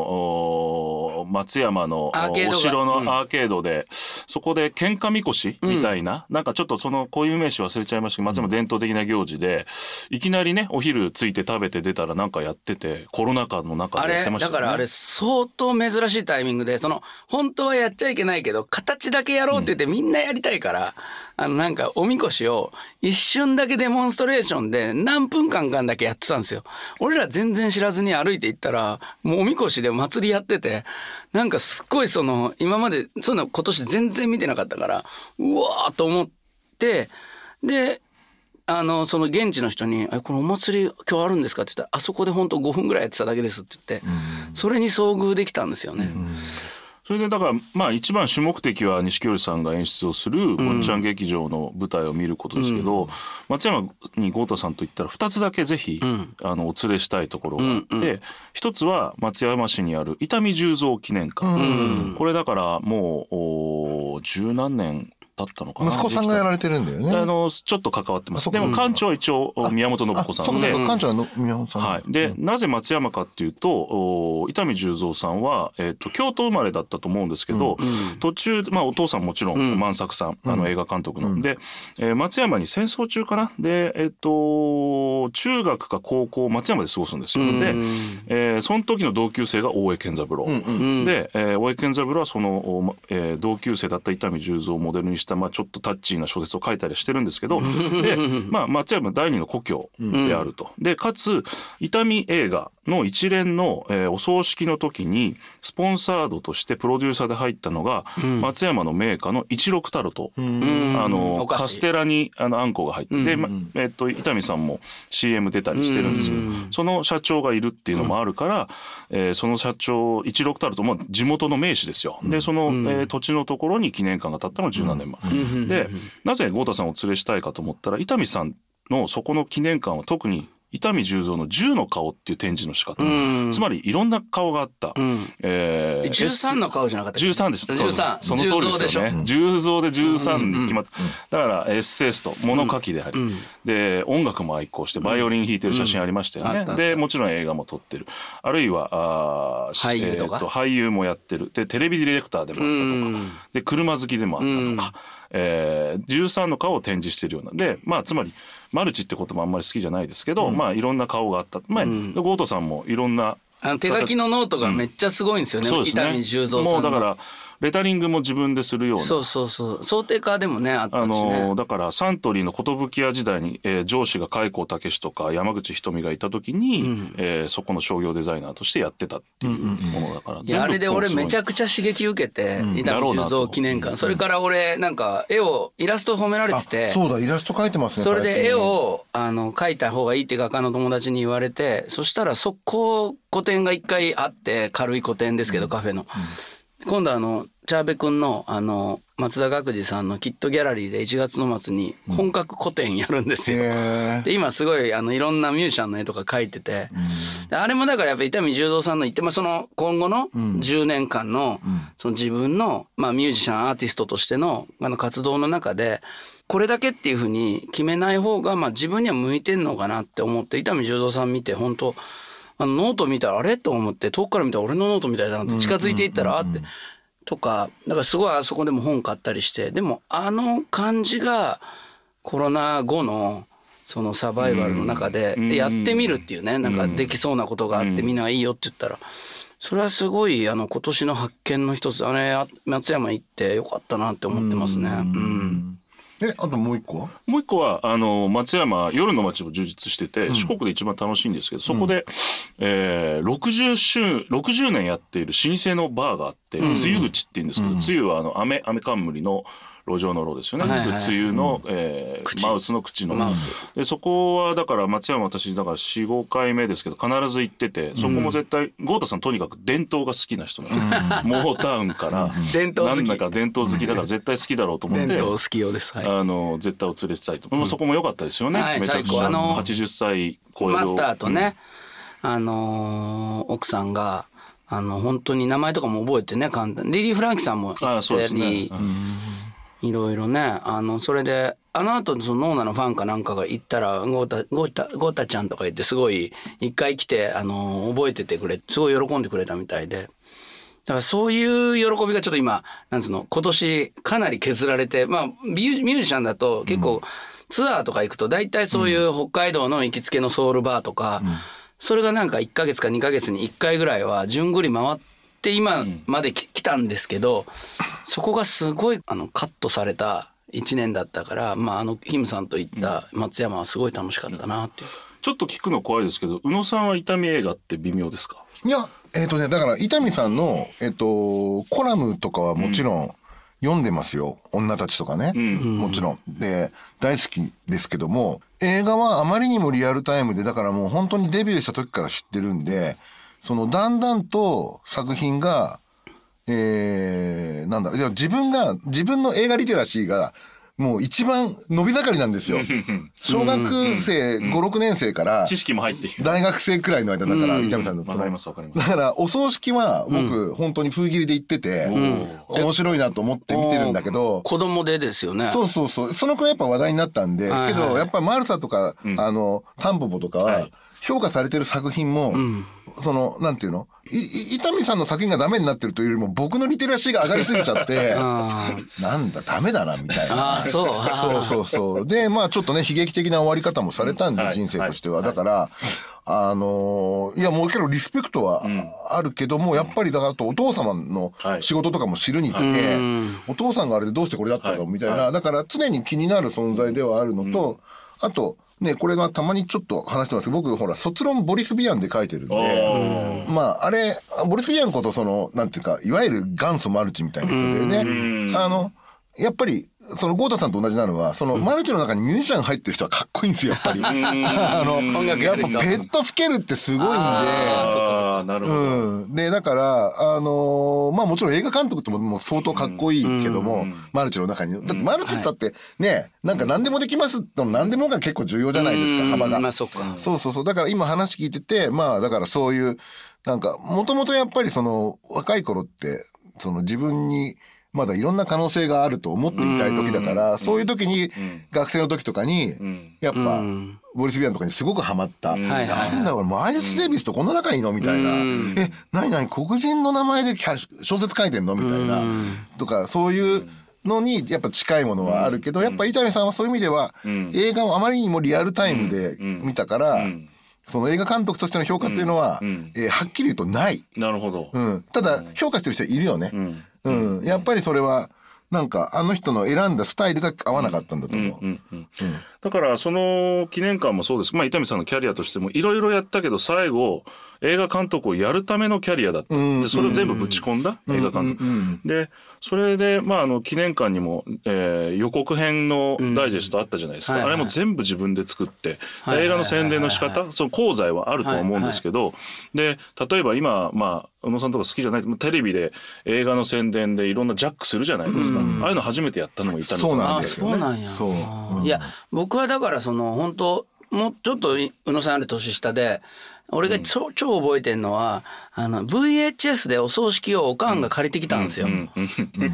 [SPEAKER 3] 松山のお城のアーケードで、うん、そこで喧嘩みこしみたいな、うん、なんかちょっとその固有名詞忘れちゃいましたけど松山伝統的な行事でいきなりねお昼ついて食べて出たらなんかやっててコロナ禍の中でやってました
[SPEAKER 1] ね。だからあれ相当珍しいタイミングでその本当はやっちゃいけないけど形だけやろうって言ってみんなやりたいから。あのなんかおみこしを一瞬だけデモンストレーションで何分間かだけやってたんですよ。俺ら全然知らずに歩いて行ったらもうおみこしで祭りやっててなんかすっごいその今までそういうの今年全然見てなかったからうわーと思ってであのその現地の人に「このお祭り今日あるんですか?」って言ったら「あそこで本当5分ぐらいやってただけです」って言って、それに遭遇できたんですよね。
[SPEAKER 3] それでだからまあ一番主目的は錦織さんが演出をする坊ちゃん劇場の舞台を見ることですけど、うん、松山に豪太さんといったら2つだけぜひ、うん、あのお連れしたいところがあって、うんうん、1つは松山市にある伊丹十三記念館、うん、これだからもう十何年だったのかな。
[SPEAKER 2] 息子さんがやられてるんだよね。
[SPEAKER 3] あのちょっと関わってます。でも館長は一応宮本信子さんで。
[SPEAKER 2] 館長は宮本さん、
[SPEAKER 3] はい、で、なぜ松山かっていうと伊丹十三さんは、えー、と京都生まれだったと思うんですけど、途中、まあ、お父さんもちろん万作さん、あの映画監督の、で、えー、松山に戦争中かな。でえっ、と中学か高校松山で過ごすんですよ、で、えー、その時の同級生が大江健三郎、で、えー、大江健三郎はその、えー、同級生だった伊丹十三をモデルにした、まあ、ちょっとタッチーな小説を書いたりしてるんですけど で、まあ、松山第二の故郷であると。でかつ伊丹映画の一連の、えー、お葬式の時にスポンサードとしてプロデューサーで入ったのが、うん、松山の名家の一六タルト、あのカステラにあのあんこが入って、で、まえー、っと伊丹さんも CM 出たりしてるんですよ。その社長がいるっていうのもあるから、えー、その社長一六タルトも地元の名士ですよ。でその、えー、土地のところに記念館が建ったのが17年前。でなぜ豪太さんを連れしたいかと思ったら伊丹さんのそこの記念館は特に伊丹十三の十の顔っていう展示の仕方、つまりいろんな顔があった、
[SPEAKER 1] うん、えー、13の顔じゃなかった
[SPEAKER 3] 十三です。13その通りですよね。十三で十三に決まった、だからエッセイスト物書きであり、うん、で音楽も愛好してバイオリン弾いてる写真ありましたよね、うん、でもちろん映画も撮ってる。あるいはあ俳優とか、えー、と俳優もやってる。でテレビディレクターでもあったとか、で車好きでもあったとか、えー、13の顔を展示しているような。でまあつまりマルチって言葉あんまり好きじゃないですけど、うん、まあいろんな顔があった、まあ、うん、ゴートさんもいろんな
[SPEAKER 1] あの手書きのノートがめっちゃすごいんですよね、うん、伊丹十三
[SPEAKER 3] さんもうだからレタリングも自分でするような。
[SPEAKER 1] そうそうそう。想定化でもねあったし
[SPEAKER 3] あ
[SPEAKER 1] ね
[SPEAKER 3] のだからサントリーの寿屋時代に、えー上司が海光武史とか山口ひとみがいた時に、えーそこの商業デザイナーとしてやってたっていうものだから、
[SPEAKER 1] いやあれで俺めちゃ
[SPEAKER 3] く
[SPEAKER 1] くちゃ刺激受けて伊
[SPEAKER 3] だろうなと。
[SPEAKER 1] 丹十三記念館。それから俺なんか絵をイラスト褒められてて。
[SPEAKER 2] そうだイラスト描いてますね
[SPEAKER 1] それで絵をあの描いた方がいいって画家の友達に言われてそしたら速攻個展が一回あって軽い個展ですけどカフェの。今度あのチャーベ君のあの松田学次さんのキットギャラリーで1月の末に本格個展やるんですよ。
[SPEAKER 2] へー。
[SPEAKER 1] で今すごいあのいろんなミュージシャンの絵とか描いてて、であれもだからやっぱ伊丹十三さんの言って、まあ、その今後の10年間のその自分の、まあ、ミュージシャンアーティストとしてのあの活動の中でこれだけっていうふうに決めない方がまあ自分には向いてんのかなって思って伊丹十三さん見て本当あのノート見たらあれ？と思って遠くから見たら俺のノートみたいだなって近づいていったらあって。とかだからすごいあそこでも本買ったりしてでもあの感じがコロナ後のそのサバイバルの中でやってみるっていうねなんかできそうなことがあってみんないいよって言ったら。それはすごいあの今年の発見の一つあれあ松山行ってよかったなって思ってますね。うん
[SPEAKER 2] えあともう一個は？
[SPEAKER 3] もう一個はあの松山夜の街も充実してて、四国で一番楽しいんですけどそこで、えー、60, 周60年やっている老舗のバーがあって「つゆ口」って言うんですけど、つゆはあの飴飴冠の路上の路ですよね。
[SPEAKER 1] はいはい。はい
[SPEAKER 3] つゆの、えー
[SPEAKER 1] 口。
[SPEAKER 3] マウスの口の。でそこはだから松山私だから45回目ですけど必ず行っててそこも絶対豪太さんとにかく伝統が好きな人なん。で、モータウンから
[SPEAKER 1] 伝統好き。
[SPEAKER 3] なんだか伝統好きだから絶対好きだろうと思って。
[SPEAKER 1] 伝統好きようです。はい。
[SPEAKER 3] あの絶対お連れしたいと、まあそこも良かったですよね、
[SPEAKER 1] はい
[SPEAKER 3] めちゃくちゃ。
[SPEAKER 1] あの
[SPEAKER 3] 80歳超える
[SPEAKER 1] マスターとね、あのー奥さんがあの本当に名前とかも覚えてね簡単。リリー・フランキさんも
[SPEAKER 3] ああそうですね。
[SPEAKER 1] り、いろいろねあのそれであの後そのノーナのファンかなんかが行ったらゴータゴータゴータちゃんとか言ってすごい一回来てあの覚えててくれすごい喜んでくれたみたいで。だからそういう喜びがちょっと今なんつうの今年かなり削られてまあミューミュージシャンだと結構ツアーとか行くと大体そういう北海道の行きつけのソウルバーとか、それがなんか1ヶ月か2ヶ月に1回ぐらいは順繰り回って今までき来たんですけどそこがすごいあのカットされた1年だったから、まあ、あのヒムさんと行った松山はすごい楽しかったなっていう。
[SPEAKER 3] ちょっと聞くの怖いですけど宇野さんは痛み映画って微妙ですか？
[SPEAKER 2] いやえっ、とねだから伊丹さんのえっ、とコラムとかはもちろん読んでますよ、女たちとかね、もちろん。で大好きですけども映画はあまりにもリアルタイムでだからもう本当にデビューした時から知ってるんでそのだんだんと作品がえー、なんだろう。自分が自分の映画リテラシーがもう一番伸び盛りなんですよ。小学生5、6年生から
[SPEAKER 3] 知識も入ってきて
[SPEAKER 2] 大学生くらいの間だから、伊丹さんの。
[SPEAKER 3] わかりますわかります。
[SPEAKER 2] だから、お葬式は僕、本当に封切りで行ってて、面白いなと思って見てるんだけど、
[SPEAKER 1] 子供でですよね。
[SPEAKER 2] そうそうそう。そのくらいやっぱ話題になったんで、けど、やっぱりマルサとか、あの、タンポポとかは
[SPEAKER 3] はい、
[SPEAKER 2] 評価されてる作品も、その、なんていうの？いい伊丹さんの作品がダメになってるというよりも、僕のリテラシーが上がりすぎちゃって、
[SPEAKER 1] あ
[SPEAKER 2] なんだ、ダメだな、みたいな。
[SPEAKER 1] あそう。あ
[SPEAKER 2] そうそうそう。で、まあちょっとね、悲劇的な終わり方もされたんで、
[SPEAKER 3] はい
[SPEAKER 2] 人生としては。
[SPEAKER 3] はい。
[SPEAKER 2] だから、あのーいや、もうけどリスペクトはあるけども、やっぱりだからお父様の
[SPEAKER 3] はい。
[SPEAKER 2] 仕事とかも知るにつけ、お父さんがあれでどうしてこれだったの？みたいな、だから常に気になる存在ではあるのと、あと、ね、これがたまにちょっと話してます。僕、ほら、卒論ボリス・ビアンで書いてるんで、まあ、あれ、ボリス・ビアンこと、その、なんていうか、いわゆる元祖マルチみたいな人でね、あの、やっぱり、その、ゴータさんと同じなのは、その、マルチの中にミュージシャン入ってる人はかっこいいんですよ、やっぱり。あの、やっぱペット吹けるってすごいんで、
[SPEAKER 3] ああなるほど、
[SPEAKER 2] うん、でだからあのーまあもちろん映画監督ってももう相当かっこいいけども、マルチの中に。だってマルチだってね、なんか何でもできますって何でもが結構重要じゃないですか、幅が。
[SPEAKER 1] まあそっか。
[SPEAKER 2] そうそうそう。だから今話聞いててまあだからそういうなんかもともとやっぱりその若い頃ってその自分にまだいろんな可能性があると思っていたい時だから、そういう時に学生の時とかに、
[SPEAKER 3] ん。
[SPEAKER 2] やっぱ、ボリス・ビアンとかにすごくハマった。なんだ俺マイルス・デイビスとこんな仲いいのみたいな。え、なになに黒人の名前で小説書いてんのみたいな。とか、そういうのにやっぱ近いものはあるけど、やっぱ伊谷さんはそういう意味では、映画をあまりにもリアルタイムで見たから、その映画監督としての評価っていうのは、えーはっきり言うとない。
[SPEAKER 3] なるほど、
[SPEAKER 2] うん、ただ評価してる人いるよね。うん、やっぱりそれはなんかあの人の選んだスタイルが合わなかったんだと思う。
[SPEAKER 3] だからその記念館もそうです。まあ伊丹さんのキャリアとしてもいろいろやったけど最後映画監督をやるためのキャリアだった、でそれを全部ぶち込んだ映画監督、でそれでまああの記念館にも、えー予告編のダイジェストあったじゃないですか、
[SPEAKER 1] はいはい。
[SPEAKER 3] あれも全部自分で作って、映画の宣伝の仕方その功罪はあるとは思うんですけど、で例えば今まあ宇野さんとか好きじゃない？テレビで映画の宣伝でいろんなジャックするじゃないですか、ああいうの初めてやったのも伊丹さん
[SPEAKER 2] そうなん
[SPEAKER 1] あ
[SPEAKER 2] ですよね。
[SPEAKER 1] そうなんや。
[SPEAKER 2] そう。
[SPEAKER 1] いや僕はだからその本当もうちょっと宇野さんより年下で俺が超,、超覚えてんのはあの VHS でお葬式をおかんが借りてきたんですよ。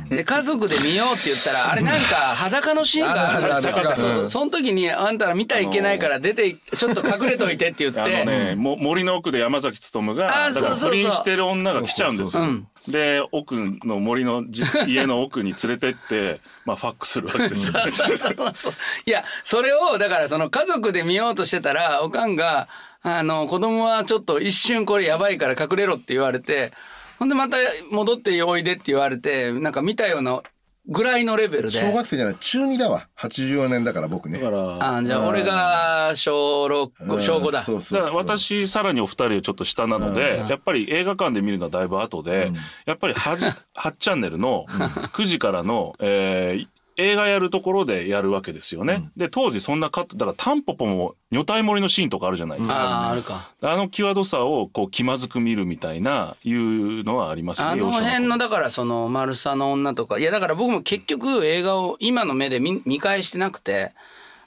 [SPEAKER 1] で家族で見ようって言ったらあれなんか裸のシーンがある
[SPEAKER 2] あるあるある
[SPEAKER 1] そうそうその時にあんたら見たらいけないから出てちょっと隠れといてって言っ
[SPEAKER 3] あの
[SPEAKER 1] て。
[SPEAKER 3] ね、も森の奥で山崎努が不倫してる女が来ちゃうんですよ。で奥の森の家の奥に連れてって、まあ、ファックするわけですよ。
[SPEAKER 1] そうそうそうそういやそれをだからその家族で見ようとしてたらおかんがあの子供はちょっと一瞬これやばいから隠れろって言われてほんでまた戻っておいでって言われてなんか見たようなぐらいのレベルで。
[SPEAKER 2] 小学生じゃない中2だわ。84年だから僕ね。
[SPEAKER 3] だから
[SPEAKER 1] あじゃあ俺が小6小5だ。
[SPEAKER 2] そうそうそう
[SPEAKER 3] だから私さらにお二人ちょっと下なので、やっぱり映画館で見るのはだいぶ後で、やっぱり 8, 8 チャンネルの9時からの、えー映画やるところでやるわけですよね。で当時そんなカットだからタンポポも女体盛りのシーンとかあるじゃないですか。
[SPEAKER 1] あああるか
[SPEAKER 3] あの際どさをこう気まずく見るみたいないうのはありますね。
[SPEAKER 1] あの辺のだからその「マルサの女」とかいやだから僕も結局映画を今の目で見見返してなくて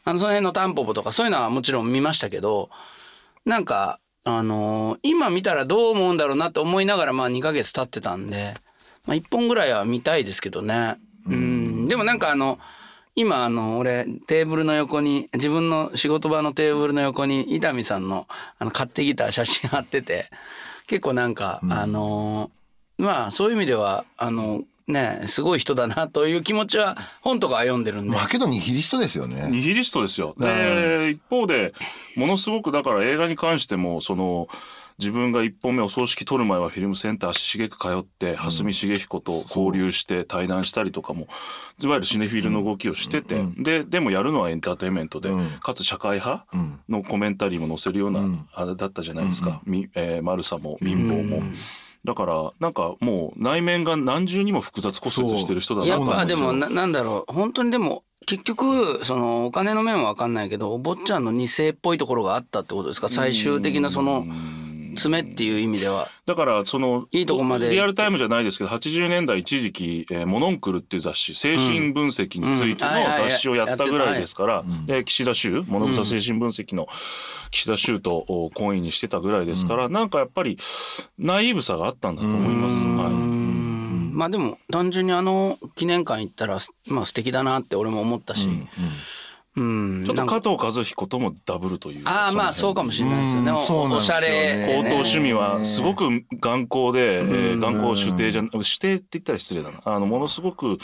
[SPEAKER 1] あのその辺のタンポポとかそういうのはもちろん見ましたけどなんかあのー今見たらどう思うんだろうなって思いながらまあ2ヶ月経ってたんで、まあ、1本ぐらいは見たいですけどねうんでもなんかあの今あの俺テーブルの横に自分の仕事場のテーブルの横に伊丹さんのあの買ってきた写真貼ってて結構なんか、あのーまあそういう意味ではあのねすごい人だなという気持ちは本とかは読んでるんで。
[SPEAKER 2] まあけどニヒリストですよね
[SPEAKER 3] ニヒリストですよ。で、一方で、ものすごくだから映画に関しても、その、自分が一本目お葬式撮る前はフィルムセンター足しげく通って、蓮見茂彦と交流して対談したりとかも、いわゆるシネフィルの動きをしてて、で、でもやるのはエンターテインメントで、かつ社会派のコメンタリーも載せるような、あれだったじゃないですか。みえー、マルサも民放も。だから、なんかもう内面が何重にも複雑骨折してる人だな
[SPEAKER 1] やっ
[SPEAKER 3] と思います
[SPEAKER 1] ぱでもななんだろう。本当にでも結局そのお金の面は分かんないけどお坊ちゃんの二世っぽいところがあったってことですか？最終的なその爪っていう意味では。
[SPEAKER 3] だからその
[SPEAKER 1] いいとこまで。
[SPEAKER 3] リアルタイムじゃないですけど80年代一時期、えーモノンクルっていう雑誌精神分析についての雑誌をやったぐらいですから、で岸田修物草精神分析の岸田修とお懇意にしてたぐらいですから、なんかやっぱりナイーブさがあったんだと思います。は
[SPEAKER 1] うん。まあでも単純にあの記念館行ったらまあ素敵だなって俺も思ったし、うん
[SPEAKER 3] い、ちょっと加藤和彦ともダブルという
[SPEAKER 1] ああまあそうかもしれないですよね。お
[SPEAKER 2] そうなんですよ
[SPEAKER 1] おしゃれ。
[SPEAKER 2] ね
[SPEAKER 3] 高等趣味はすごく頑固で、えー頑固主定じゃ指定って言ったら失礼だな。あのものすごく、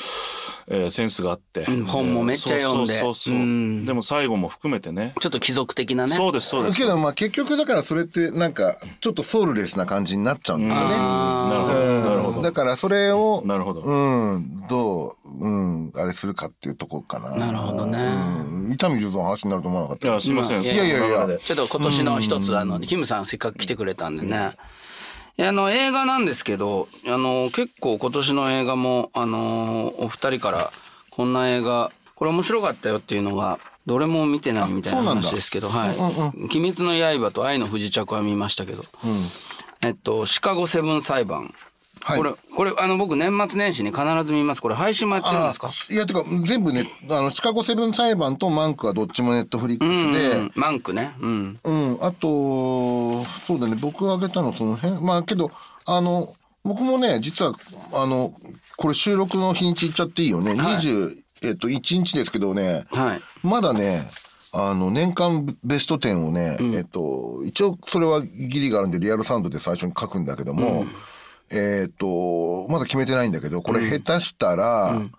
[SPEAKER 3] えーセンスがあって、
[SPEAKER 1] ん本もめっちゃ読んで。
[SPEAKER 3] そうそうそうそう。
[SPEAKER 1] うん。
[SPEAKER 3] でも最後も含めてね。
[SPEAKER 1] ちょっと貴族的なね。
[SPEAKER 3] そうですそうです。
[SPEAKER 2] けどまあ結局だからそれってなんかちょっとソウルレスな感じになっちゃうんですよね。
[SPEAKER 3] なるほどなるほど。
[SPEAKER 2] だからそれを
[SPEAKER 3] なるほど。
[SPEAKER 2] うんどううんあれするかっていうとこかな。
[SPEAKER 1] なるほどね。
[SPEAKER 2] うん。伊丹十三の話になると思わなかった。
[SPEAKER 3] いやすいません。
[SPEAKER 1] いや
[SPEAKER 2] いやいや。
[SPEAKER 1] ちょっと今年の一つあのキムさんせっかく来てくれたんでね。あの映画なんですけどあの結構今年の映画もあのお二人からこんな映画これ面白かったよっていうのがどれも見てないみたいな話ですけど「はい。鬼滅の刃」と「愛の不時着」は見ましたけど、えっと「シカゴセブン裁判」
[SPEAKER 2] はい。
[SPEAKER 1] これこれあの僕年末年始に必ず見ます。これ配信もやってるんですか？
[SPEAKER 2] いやてか全部ねあのシカゴセブン裁判とマンクはどっちもネットフリックスで。
[SPEAKER 1] うんマンクね。うん。
[SPEAKER 2] うん、あと、そうだね、僕が挙げたのその辺、まあけど、あの、僕もね、実は、あの、これ収録の日にち言っちゃっていいよね。20、えっと、1日ですけどね、
[SPEAKER 1] はい。
[SPEAKER 2] まだね、あの、年間ベスト10をね、えっと、一応それはギリがあるんで、リアルサウンドで最初に書くんだけども、えっ、ー、とまだ決めてないんだけどこれ下手したら、うん、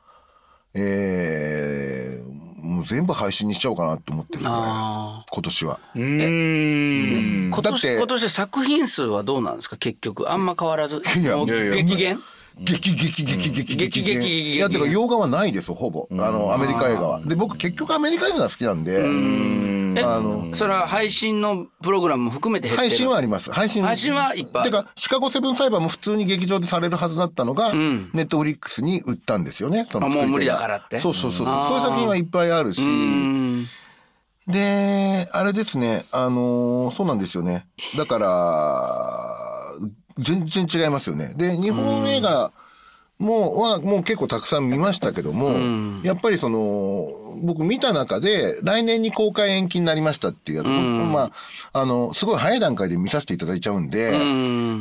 [SPEAKER 2] えー、もう全部配信にしちゃおうかなと思ってる。今年は。
[SPEAKER 3] うん。
[SPEAKER 1] 今年今年作品数はどうなんですか？結局あんま変わらず激減？
[SPEAKER 2] 激激激激激
[SPEAKER 1] 激激
[SPEAKER 2] いやてか洋画はないですほぼ。あのアメリカ映画は。で僕結局アメリカ映画が好きなんで。
[SPEAKER 1] 激激
[SPEAKER 2] あの
[SPEAKER 1] それは配信のプログラムも含めて減ってる？
[SPEAKER 2] 配信はあります。配信。
[SPEAKER 1] 配信はいっぱい
[SPEAKER 2] てかシカゴセブン裁判も普通に劇場でされるはずだったのが、ネットフリックスに売ったんですよねその
[SPEAKER 1] もう無理だからって。
[SPEAKER 2] そうそうそうそう。そういう作品はいっぱいあるし。
[SPEAKER 1] うん。
[SPEAKER 2] であれですねあのーそうなんですよね。だから全然違いますよね。で日本映画もうはもう結構たくさん見ましたけども、やっぱりその僕見た中で来年に公開延期になりましたっていうやつ、僕まああのすごい早い段階で見させていただいちゃうんで、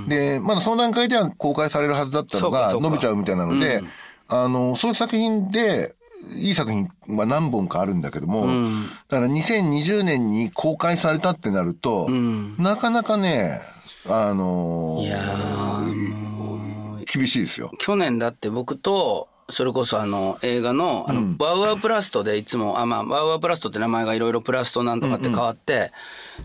[SPEAKER 2] でまだその段階では公開されるはずだったのが伸びちゃうみたいなので、あのそういう作品でいい作品は何本かあるんだけども、だから2020年に公開されたってなると、なかなかねあのー
[SPEAKER 1] いやー
[SPEAKER 2] 厳しいですよ。
[SPEAKER 1] 去年だって僕とそれこそあの映画のあの、ワウワウプラストでいつもあまあワウワウプラストって名前がいろいろプラストなんとかって変わって、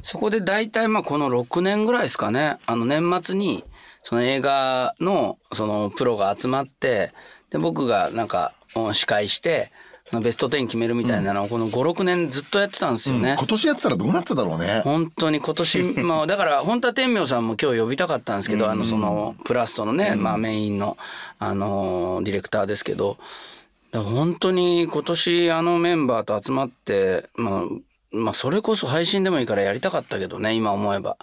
[SPEAKER 1] そこで大体まあこの6年ぐらいですかね。あの年末にその映画のそのプロが集まってで僕がなんかうん司会してベスト10決めるみたいなのをこの56年ずっとやってたんですよね。
[SPEAKER 2] 今年やってたらどうなってただろうね。
[SPEAKER 1] 本当に今年 まあだから本当は天明さんも今日呼びたかったんですけど、あのそのプラストのね、まあメインのあのディレクターですけど本当に今年あのメンバーと集まってまあまあそれこそ配信でもいいからやりたかったけどね今思えば、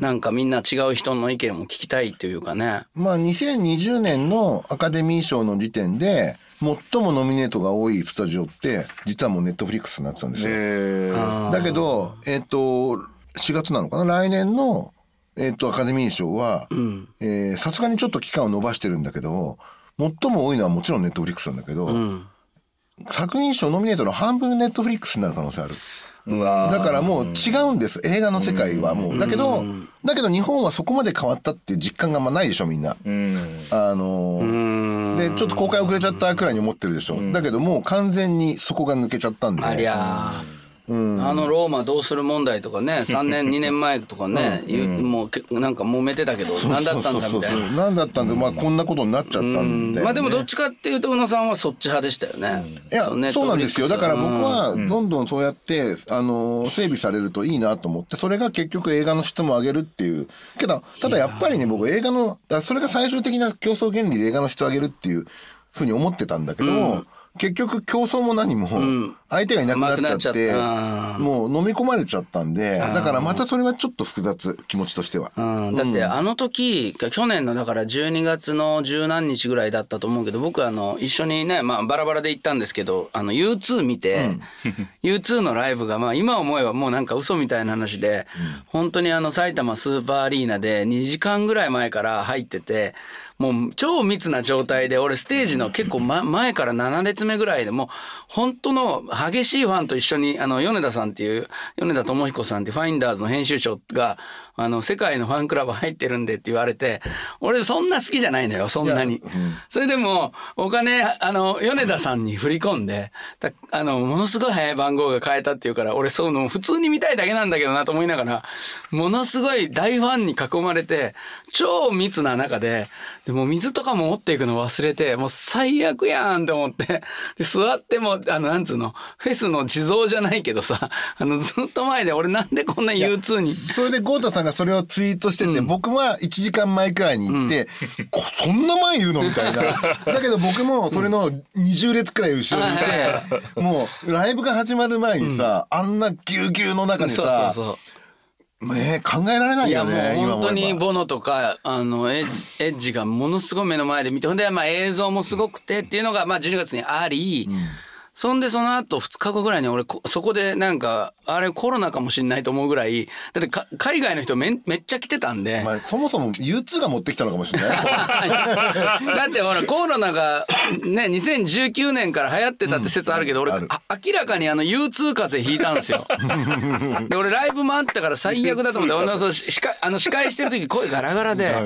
[SPEAKER 1] なんかみんな違う人の意見も聞きたいっていうかね。
[SPEAKER 2] まあ2020年のアカデミー賞の時点で最もノミネートが多いスタジオって実はもうネットフリックスになってたんですよ。
[SPEAKER 3] えー。
[SPEAKER 2] だけどえっ、と4月なのかな？来年のえっ、とアカデミー賞はえーさすがにちょっと期間を延ばしてるんだけど最も多いのはもちろんネットフリックスなんだけど、作品賞ノミネートの半分ネットフリックスになる可能性ある。
[SPEAKER 1] うわ
[SPEAKER 2] だからもう違うんです。映画の世界はもう。だけどだけど日本はそこまで変わったっていう実感があんまないでしょみんな。
[SPEAKER 3] うん。
[SPEAKER 2] あのーでちょっと公開遅れちゃったくらいに思ってるでしょ、だけどもう完全にそこが抜けちゃったんで。
[SPEAKER 1] ありゃーあのローマどうする問題とかね 3年2年前とかね、言うもうけなんか揉めてたけど何だったんだみたいな。
[SPEAKER 2] 何だったんだ。まあこんなことになっちゃったんで、
[SPEAKER 1] まあでもどっちかっていうと宇野さんはそっち派でしたよね。
[SPEAKER 2] いやそうなんですよ。だから僕はどんどんそうやって、あのー整備されるといいなと思ってそれが結局映画の質も上げるっていう。けどただやっぱりね僕映画のそれが最終的な競争原理で映画の質を上げるっていうふうに思ってたんだけども、結局競争も何も相手がいなくなっちゃっ
[SPEAKER 1] てた。
[SPEAKER 2] もう飲み込まれちゃったんでだからまたそれはちょっと複雑気持ちとしては。
[SPEAKER 1] うん、だってあの時去年のだから12月の十何日ぐらいだったと思うけど僕あの一緒にねまあバラバラで行ったんですけどあの U2 見て、U2 のライブがまあ今思えばもうなんか嘘みたいな話で、本当にあの埼玉スーパーアリーナで2時間ぐらい前から入っててもう超密な状態で俺ステージの結構、ま、前から7列目ぐらいでもう本当の激しいファンと一緒にあの米田さんっていう米田智彦さんってファインダーズの編集長があの世界のファンクラブ入ってるんでって言われて俺そんな好きじゃないのよそんなに。それでもお金あの米田さんに振り込んでだあのものすごい早い番号が変えたっていうから俺そういうの普通に見たいだけなんだけどなと思いながらものすごい大ファンに囲まれて超密な中ででもう水とかも持っていくの忘れてもう最悪やんって思って。で座ってもあのなんつうのフェスの地蔵じゃないけどさあのずっと前で俺なんでこんな U2 に。
[SPEAKER 2] それで豪太さんがそれをツイートしてて、僕は1時間前くらいに行って、こそんな前いるのみたいな。だけど僕もそれの20列くらい後ろにいて、もうライブが始まる前にさ、あんなぎゅうぎゅうの中で
[SPEAKER 1] そうそう
[SPEAKER 2] さ、
[SPEAKER 1] そう
[SPEAKER 2] ね考えられない
[SPEAKER 1] いやもう
[SPEAKER 2] よね。
[SPEAKER 1] 本当にボノとかあのエッジエッジがものすごい目の前で見てほんでまあ映像もすごくてっていうのがまあ12月にあり、そんでその後2日後ぐらいに俺こそこでなんかあれコロナかもしんないと思うぐらいだってか海外の人めんめっちゃ来てたんで。
[SPEAKER 2] まあ、そもそも U2 が持ってきたのかもしれない。
[SPEAKER 1] だってほらコロナがね2019年から流行ってたって説あるけど、俺
[SPEAKER 2] ある
[SPEAKER 1] あ明らかにあの U2 風邪ひいたんですよ。で俺ライブもあったから最悪だと思って俺の司会あの司会してる時声ガラガラで。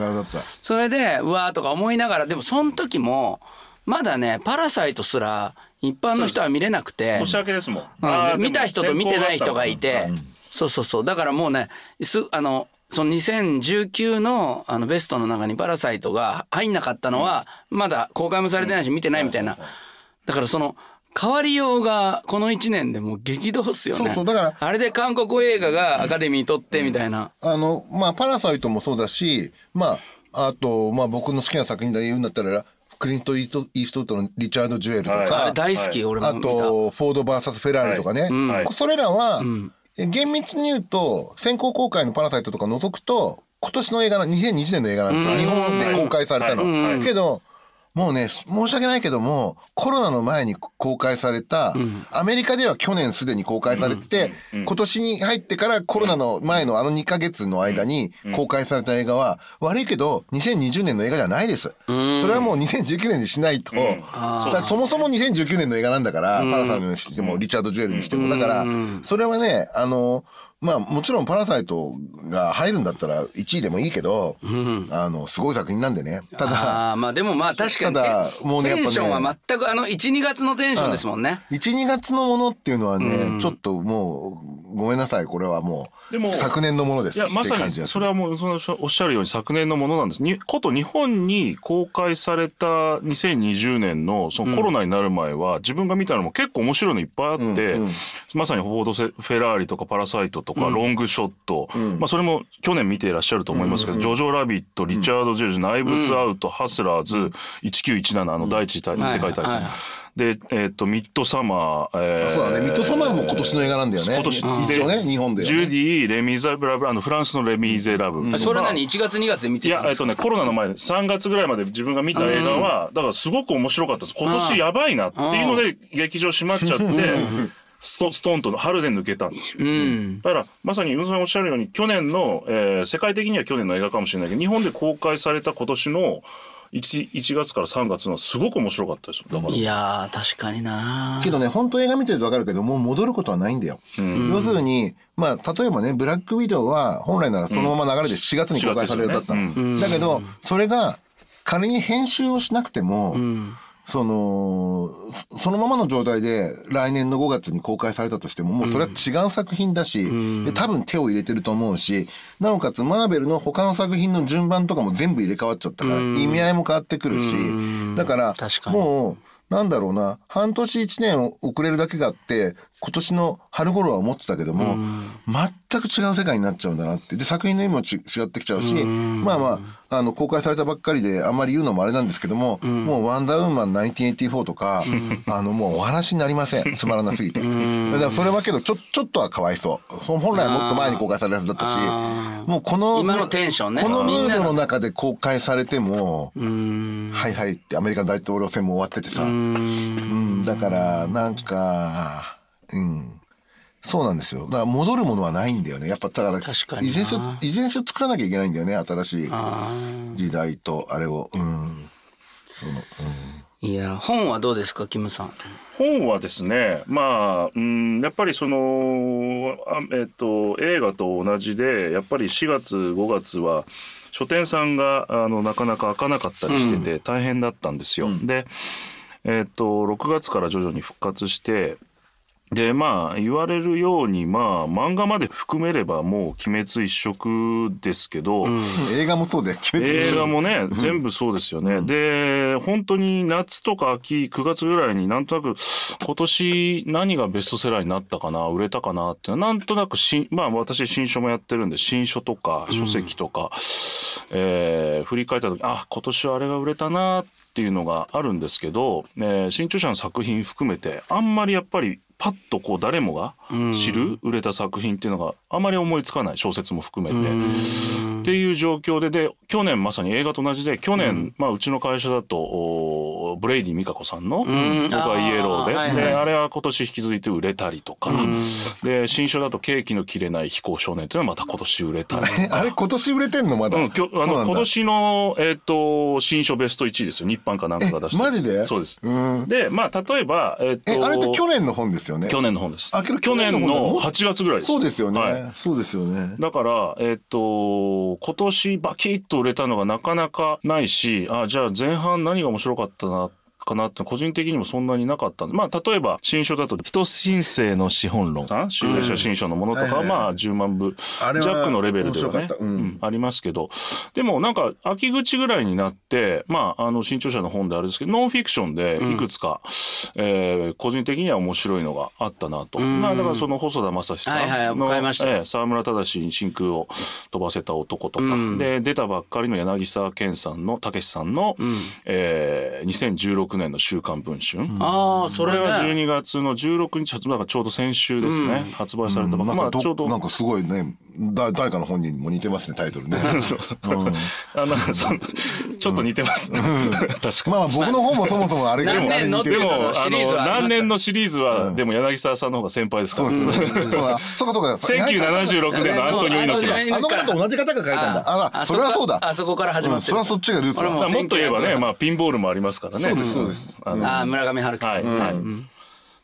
[SPEAKER 1] それでうわーとか思いながらでもその時もまだね「パラサイト」すら一般の人は見れなくて。
[SPEAKER 3] 年明けですもん。
[SPEAKER 1] うん。見た人と見てない人がいて、そうそうそう。だからもうねすあのその2019のあのベストの中に「パラサイト」が入んなかったのはまだ公開もされてないし見てないみたいな。だからその変わりようがこの1年でもう激動っすよね。
[SPEAKER 2] そうそう。だから
[SPEAKER 1] あれで韓国映画がアカデミー取ってみたいな、
[SPEAKER 2] あの、まあ、パラサイトもそうだし、まあ、あと、まあ、僕の好きな作品で言うんだったら、クリント・イーストイーストウッドのリチャード・ジュエルとか、
[SPEAKER 3] はい。
[SPEAKER 1] 大好き、俺も
[SPEAKER 2] あ
[SPEAKER 1] 見た。
[SPEAKER 2] と、フォード VS フェラーリとかね。
[SPEAKER 3] はい。
[SPEAKER 2] それらは、厳密に言うと、先行公開のパラサイトとか除くと、今年の映画な、2020年の映画なんですよ。日本で公開されたの。
[SPEAKER 3] はい。はい。
[SPEAKER 2] けど、もうね、申し訳ないけども、コロナの前に公開された、アメリカでは去年すでに公開されてて、今年に入ってからコロナの前のあの2ヶ月の間に公開された映画は、悪いけど、2020年の映画じゃないです。それはもう2019年にしないと、そもそも2019年の映画なんだから、パラサイトにしても、リチャード・ジュエルにしても。だから、それはね、あの、まあもちろんパラサイトが入るんだったら1位でもいいけど、あの、すごい作品なんでね。ただ、
[SPEAKER 1] あーまあでもまあ確かに
[SPEAKER 2] ただ
[SPEAKER 1] え
[SPEAKER 2] もうねやっぱね
[SPEAKER 1] テンションは全くあの12月のテンションですもんね、
[SPEAKER 2] 1、2月のものっていうのはね、ちょっともう、ごめんなさい、これはもう、
[SPEAKER 3] でも
[SPEAKER 2] 昨年のものです
[SPEAKER 3] いやまさに。それはもうそのおっしゃるように昨年のものなんです。にこと日本に公開された2020年のそのコロナになる前は、自分が見たのも結構面白いのいっぱいあって、まさにフォードセフェラーリとかパラサイトとかロングショット、まあそれも去年見ていらっしゃると思いますけど、ジョジョラビット、リチャード・ジェルジ、ナイブス・アウト、ハスラーズ、1917あの第一次大世界大戦。で、えっ、と、ミッドサマー、えー
[SPEAKER 2] そうだね、ミッドサマーも今年の映画なんだよね。
[SPEAKER 3] 今年。
[SPEAKER 2] 一応ね、日本ではね、
[SPEAKER 3] ジュディ・レ・ミゼラブル、あのフランスのレ・ミゼラブ。ル。
[SPEAKER 1] それ何？1月2月で見て
[SPEAKER 3] いや、
[SPEAKER 1] たんですか？
[SPEAKER 3] えっとね、コロナの前、3月ぐらいまで自分が見た映画は、だからすごく面白かったです。今年やばいなっていうので、劇場閉まっちゃって、ストストーンと春で抜けたんですよ。
[SPEAKER 1] うん
[SPEAKER 3] だから、まさに、宇野さんおっしゃるように、去年の、えー世界的には去年の映画かもしれないけど、日本で公開された今年の1、1月から3月のすごく面白かったですよ。だから。
[SPEAKER 1] いやー確かにな
[SPEAKER 2] けどね、本当映画見てると分かるけど、もう戻ることはないんだよ。要するに、まあ、例えばね、ブラックウィドウは、本来ならそのまま流れで4月に公開されるだった
[SPEAKER 3] 4月ですよ
[SPEAKER 2] の。だけど、それが、仮に編集をしなくても、その、そそのままの状態で来年の5月に公開されたとしても、もうそれは違う作品だし、で多分手を入れてると思うし、なおかつマーベルの他の作品の順番とかも全部入れ替わっちゃったから、意味合いも変わってくるし、だからもう、なんだろうな、半年1年遅れるだけがあって、今年の春頃は思ってたけども、全く違う世界になっちゃうんだなって。で、作品の意味もち違ってきちゃうし、まあまあ、あの、公開されたばっかりであんまり言うのもあれなんですけども、もうワンダーウーマン1984とか、あの、もうお話になりません。つまらなすぎて。だからそれはけど、ちょ、ちょっとはかわいそう。そ本来はもっと前に公開されるはずだった
[SPEAKER 1] あ
[SPEAKER 2] し、もうこの、
[SPEAKER 1] 今のテンションね。
[SPEAKER 2] このムードの中で公開されても、
[SPEAKER 1] うん。
[SPEAKER 2] はいはいってアメリカ大統領選も終わっててさ、うん、だからなんか、うん、そうなんですよ。だから戻るものはないんだよね。やっぱだから
[SPEAKER 1] 確かにな
[SPEAKER 2] 依然性依然性作らなきゃいけないんだよね。新しい
[SPEAKER 1] あ
[SPEAKER 2] 時代とあれを。うん、そのうん
[SPEAKER 1] ーいや本はどうですかキムさん
[SPEAKER 3] 本はですねまあうんやっぱりそのあえっと映画と同じでやっぱり4月5月は書店さんがあのなかなか開かなかったりしてて大変だったんですよ。でえっと6月から徐々に復活してでまあ言われるようにまあ漫画まで含めればもう鬼滅一色ですけど、
[SPEAKER 2] 映画もそうだよ。鬼滅
[SPEAKER 3] 映画もね、全部そうですよね。で、本当に夏とか秋、9月ぐらいになんとなく、今年何がベストセラーになったかな、売れたかなってなんとなくし、まあ私新書もやってるんで、新書とか書籍とか、えー振り返った時、あ、今年はあれが売れたなっていうのがあるんですけど、えー新著者の作品含めて、あんまりやっぱりパッとこう誰もが知る売れた作品っていうのがあまり思いつかない小説も含めて。っていう状況でで去年まさに映画と同じで去年、まあ、うちの会社だとおブレイディ美香子さんの「僕はイエローで」
[SPEAKER 1] あーはいはい
[SPEAKER 3] であれは今年引き続いて売れたりとか。で新書だと「ケーキの切れない非行少年」っていうのはまた今年売れたり。
[SPEAKER 2] え あれ今年売れてんのまだ？
[SPEAKER 3] うん、きょあの今年の、えっと新書ベスト1位ですよ。日版かなんかが出して
[SPEAKER 2] えマジで？
[SPEAKER 3] そうです。
[SPEAKER 2] うん。
[SPEAKER 3] でまあ例えば、えっと
[SPEAKER 2] え、あれって去年の本ですよね？
[SPEAKER 3] 去年の本です。去年
[SPEAKER 2] の本
[SPEAKER 3] の
[SPEAKER 2] だ
[SPEAKER 3] 8月ぐらいです。
[SPEAKER 2] そうですよね。
[SPEAKER 3] はい。
[SPEAKER 2] そうですよね。
[SPEAKER 3] だから、えっと、今年バキッと売れたのがなかなかないし、あ、じゃあ前半何が面白かったなかなって個人的にもそんなになかったまあ例えば新書だと「人申請の資本論」さん集英社新書のものとか、まあ10万部
[SPEAKER 2] あれは
[SPEAKER 3] 弱のレベルではね。
[SPEAKER 2] うん。
[SPEAKER 3] うんありますけど。でもなんか秋口ぐらいになってまああの新潮社の本であれですけどノンフィクションでいくつか、えー個人的には面白いのがあったなと、まあだからその細田正史さ
[SPEAKER 1] はいはい
[SPEAKER 3] んの
[SPEAKER 1] 買いました。よ
[SPEAKER 3] えー沢村忠に真空を飛ばせた男とか、で出たばっかりの柳沢健さんの武さんの、えー2016年の「週刊文春」
[SPEAKER 1] ああそれ
[SPEAKER 3] これは
[SPEAKER 1] ね
[SPEAKER 3] 12月の16日発売だからちょうど先週ですね、発売されたばっかり、ま
[SPEAKER 2] なん。か
[SPEAKER 3] あちょうど
[SPEAKER 2] どなんかすごいね。だ誰かの本人にも似てますねタイトルね。
[SPEAKER 3] そう。あなんかそのちょっと似てます。ね、確かに。
[SPEAKER 2] まあ僕の本もそもそもあれが
[SPEAKER 1] 何年の
[SPEAKER 3] でも、あの、何年のシリーズは、でも柳沢さんの方が先輩ですから。
[SPEAKER 2] そうそうそうだそうか。そうか。
[SPEAKER 3] 1976年のアントニオ猪木だ。
[SPEAKER 2] あの方と同じ方が書いたんだ。あら、それはそうだ。
[SPEAKER 1] あそこから始まってる。
[SPEAKER 2] それはそっちがルーツだ。
[SPEAKER 1] 俺
[SPEAKER 3] まあもっと言えばね、
[SPEAKER 1] 1900
[SPEAKER 3] まあ、ピンボールもありますからね。
[SPEAKER 2] そうですそうです。
[SPEAKER 3] あの
[SPEAKER 1] ああ村上春樹さん、
[SPEAKER 3] はい、はい。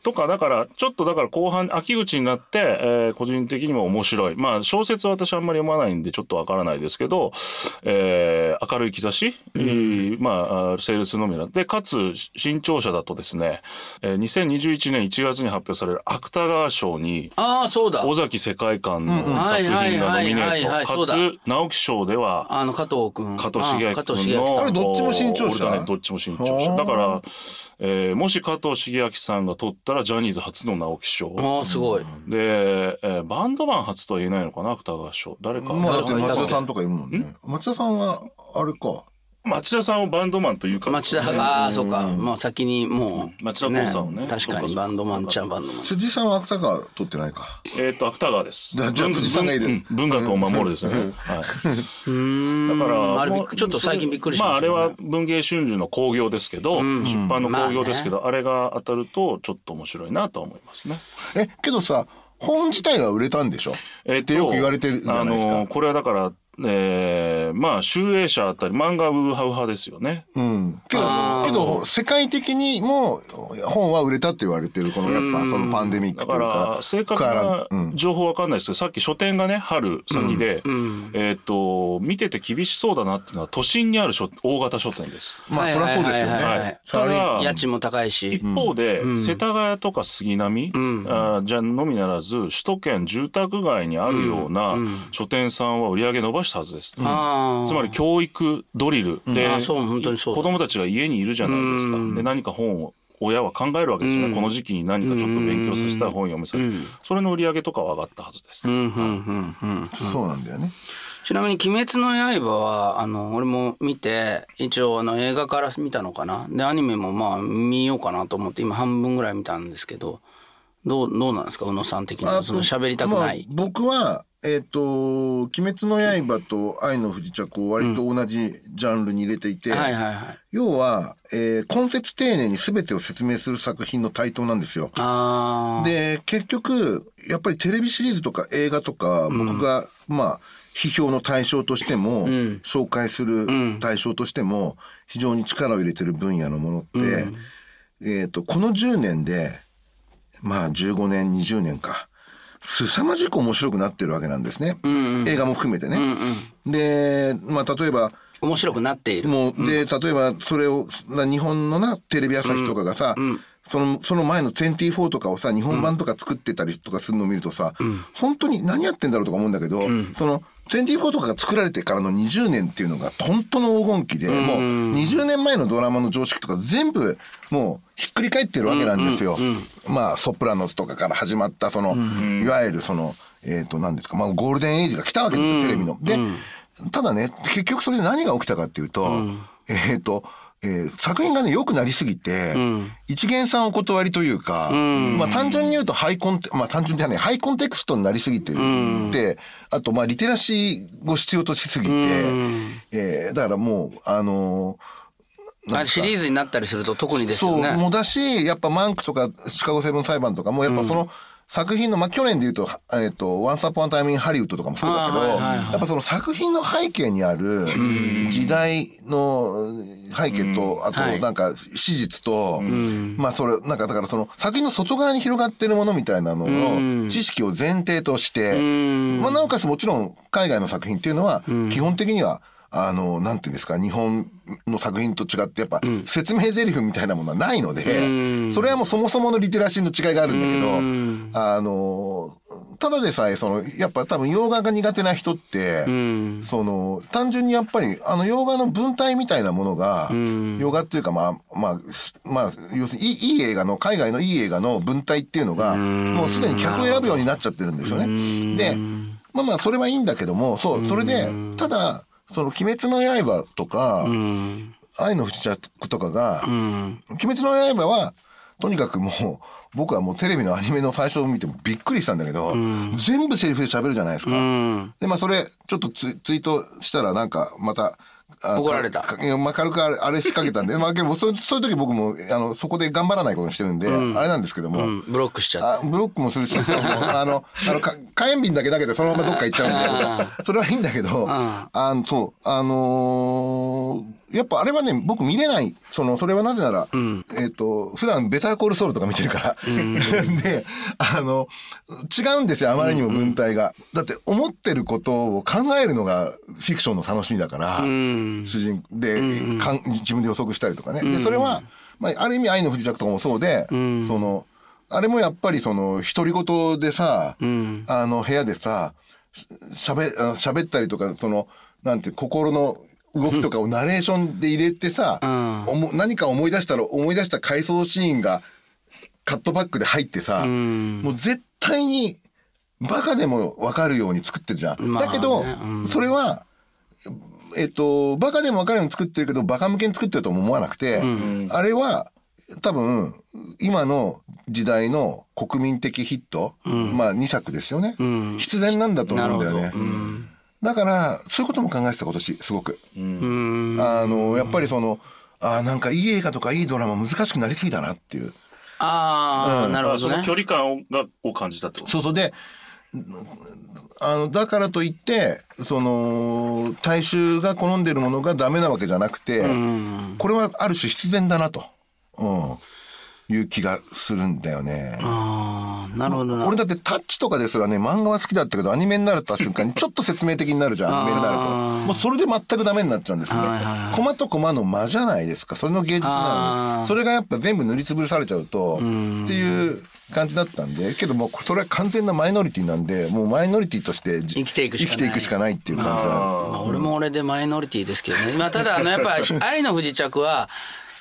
[SPEAKER 3] とかだからちょっとだから後半秋口になって、えー個人的にも面白い。まあ小説は私あんまり読まないんでちょっとわからないですけど、えー明るい兆し、えーまああセールスのみなでかつ新潮社だとですね、えー2021年1月に発表される芥川賞に
[SPEAKER 1] ああそうだ。
[SPEAKER 3] 尾崎世界観の
[SPEAKER 1] うん
[SPEAKER 3] 作品がノミネ
[SPEAKER 1] はいはいはい。はい
[SPEAKER 3] ート。かつ直木賞では
[SPEAKER 1] あの加藤君。
[SPEAKER 3] 加藤茂明
[SPEAKER 1] あ加藤
[SPEAKER 3] 君の
[SPEAKER 2] あれどっちも新潮社？
[SPEAKER 3] オルタネどっちも新潮社。だから、えーもし加藤茂明さんが取ったらジャニーズ初の直木賞。
[SPEAKER 1] ああすごい。
[SPEAKER 3] で、えーバンドマン初とは言えないのかな芥川賞誰か、
[SPEAKER 2] まあだって
[SPEAKER 1] うん
[SPEAKER 2] 町田さんとかいるもんね。町田さんはあれか。
[SPEAKER 3] 町田さんをバンドマンというか。
[SPEAKER 1] 町田ああそうか。もう先にもう
[SPEAKER 3] 町田光さんをね
[SPEAKER 1] 確かにバンドマンちゃんバンドマン
[SPEAKER 2] 辻さんは芥川取ってないか。
[SPEAKER 3] えっ、と芥川です
[SPEAKER 2] じゃあじゃあ
[SPEAKER 3] 文
[SPEAKER 2] 藤さんがいる。
[SPEAKER 3] うん。文学を守るですよね、はい、だから
[SPEAKER 1] あれちょっと最近びっくりしましたね。
[SPEAKER 3] まああれは文芸春秋の興行ですけど、出版の興行ですけど、あれが当たるとちょっと面白いなとは思いますね。
[SPEAKER 2] え、けどさ、本自体は売れたんでしょ？
[SPEAKER 3] え
[SPEAKER 2] ってよく言われてるじゃないですか。
[SPEAKER 3] あのこれはだから、えー、まあ集英社あたり漫画ウーハウハですよね。
[SPEAKER 2] うん。けど、けど、世界的にも本は売れたって言われてる、このやっぱそのパンデミック
[SPEAKER 3] だか
[SPEAKER 2] というか。
[SPEAKER 3] ら正確
[SPEAKER 2] から
[SPEAKER 3] な
[SPEAKER 2] うん。
[SPEAKER 3] 情報わかんないですけど、さっき書店がね春先で、えっ、と見てて厳しそうだなっていうのは都心にある書大型書店です。
[SPEAKER 2] まあ、そりゃそうですよ
[SPEAKER 1] はい。はい。
[SPEAKER 3] ただ
[SPEAKER 1] 家賃も高いし。
[SPEAKER 3] 一方で、世田谷とか杉並、あーじゃのみならず首都圏住宅街にあるような書店さんは売り上げ伸ばしたはずです。
[SPEAKER 1] あ
[SPEAKER 3] つまり教育ドリル。で、
[SPEAKER 1] あそう本当にそうだ。
[SPEAKER 3] 子供たちが家にいるじゃないですか。で何か本を親は考えるわけですよね、この時期に何かちょっと勉強させたい本を読めさせる、それの売り上げとかは上がったはずです。
[SPEAKER 1] あうんうんうんうん。
[SPEAKER 2] そうなんだよね。
[SPEAKER 1] ちなみに「鬼滅の刃は」あの俺も見て一応あの映画から見たのかな。でアニメもまあ見ようかなと思って今半分ぐらい見たんですけどどうどうなんですか？宇野さん的には。その喋りたくない、
[SPEAKER 2] まあ、僕は、えっ、と、鬼滅の刃と愛の不時着を割と同じジャンルに入れていて、
[SPEAKER 1] はいはいはい。
[SPEAKER 2] 要は、えー根節丁寧に全てを説明する作品の対等なんですよ。で、結局、やっぱりテレビシリーズとか映画とか、僕が、まあ、批評の対象としても、紹介する対象としても、非常に力を入れてる分野のものって、えっ、と、この10年で、まあ15年、20年か、凄まじく面白くなってるわけなんですね。映画も含めてね。で、まあ例えば、
[SPEAKER 1] 面白くなっている。
[SPEAKER 2] もう、で、例えばそれを、な日本のな、テレビ朝日とかがさ、その、その前の24とかをさ、日本版とか作ってたりとかするのを見るとさ、本当に何やってんだろうとか思うんだけど、その、24とかが作られてからの20年っていうのが本当の黄金期で、もう20年前のドラマの常識とか全部もうひっくり返ってるわけなんですよ。まあ、ソプラノスとかから始まった、その、いわゆるその、えっ、と、何ですか、まあ、ゴールデンエイジが来たわけですよ、テレビの。で、ただね、結局それで何が起きたかっていうと、えっ、と、えー作品がね、良くなりすぎて、一元さんお断りというか、まあ単純に言うとハイコンテ、まあ単純じゃない、ハイコンテクストになりすぎてて、あとまあリテラシーを必要としすぎて、えーだからもう、あのー
[SPEAKER 1] あシリーズになったりすると特にですよ
[SPEAKER 2] そう、
[SPEAKER 1] ね
[SPEAKER 2] もうだし、やっぱマンクとかシカゴセブン裁判とかも、やっぱその、作品の、まあ、去年で言うと、えっ、と、Once Upon a Time in Hollywood とかもそうだけど、
[SPEAKER 1] はいはいはい。
[SPEAKER 2] やっぱその作品の背景にある時代の背景と、あと
[SPEAKER 1] はい。
[SPEAKER 2] なんか史実と、まあそれ、なんかだからその作品の外側に広がってるものみたいなのの知識を前提として、まあなおかつもちろん海外の作品っていうのは基本的にはあの、なんていうんですか、日本の作品と違って、やっぱ、説明台詞みたいなものはないので、それはもうそもそものリテラシーの違いがあるんだけど、あの、ただでさえ、その、やっぱ多分洋画が苦手な人って、その、単純にやっぱり、あの、洋画の文体みたいなものが、洋画っていうか、まあ、まあ、すまあ、要するにいい、いい映画の、海外のいい映画の文体っていうのが、もうすでに客を選ぶようになっちゃってるんですよね。で、まあまあ、それはいいんだけども、そう、それで、ただ、その、鬼滅の刃とか、愛の不時着とかが、鬼滅の刃は、とにかくもう、僕はもうテレビのアニメの最初を見てもびっくりしたんだけど、全部セリフで喋るじゃないですか。で、まあそれ、ちょっとツイートしたらなんか、また、あ
[SPEAKER 1] 怒られた。
[SPEAKER 2] まあ、軽くあれあれ仕掛けたんで、まあ、でもそうそういう時僕もあのそこで頑張らないことにしてるんで、あれなんですけども、
[SPEAKER 1] うん。ブロックしちゃっ
[SPEAKER 2] あブロックもするし、もうあの、あの、か火炎瓶だけだけど、そのままどっか行っちゃうんで、それはいいんだけど、あの、そう、あのーやっぱあれはね、僕見れない。その、それはなぜなら、えっ、と、普段ベターコールソウルとか見てるから。で、あの、違うんですよ、あまりにも文体が。だって、思ってることを考えるのがフィクションの楽しみだから、主人で、かん自分で予測したりとかね。で、それは、まあ、ある意味愛の不時着とかもそうで、その、あれもやっぱりその、独り言でさ、あの、部屋でさ、しゃべ、あ喋ったりとか、その、なんて、心の動きとかをナレーションで入れてさ、おも何か思い出したら、思い出した回想シーンが、カットバックで入ってさ、もう絶対に、バカでもわかるように作ってるじゃん。
[SPEAKER 1] まあね。
[SPEAKER 2] だけど、それは、えっと、バカでもわかるように作ってるけど、バカ向けに作ってるとも思わなくて、あれは、多分、今の時代の国民的ヒット、まあ2作ですよね。必然なんだと思うんだよね。だから、そういうことも考えてた今年、すごく。
[SPEAKER 1] うん。
[SPEAKER 2] あの、やっぱりその、あーなんかいい映画とかいいドラマ難しくなりすぎだなっていう。
[SPEAKER 1] ああ、なるほどね。
[SPEAKER 3] その距離感をがを感じたってこと。
[SPEAKER 2] そうそう。で、あの、だからといって、その、大衆が好んでるものがダメなわけじゃなくて、これはある種必然だなと、うん、いう気がするんだよね。
[SPEAKER 1] ああなるほどな
[SPEAKER 2] 俺だってタッチとかですらね、漫画は好きだったけど、アニメになった瞬間にちょっと説明的になるじゃん、アニメになると。もうそれで全くダメになっちゃうんですね。コマとコマの間じゃないですか。それの芸術なのに。それがやっぱ全部塗りつぶされちゃうと、っていう感じだったんで、けどもうそれは完全なマイノリティなんで、もうマイノリティとしてじ
[SPEAKER 1] 生きていくしかない
[SPEAKER 2] 生きていくしかないっていう感じだ。
[SPEAKER 1] まあ、俺も俺でマイノリティですけどね。まあ、ただ、あの、やっぱ、愛の不時着は、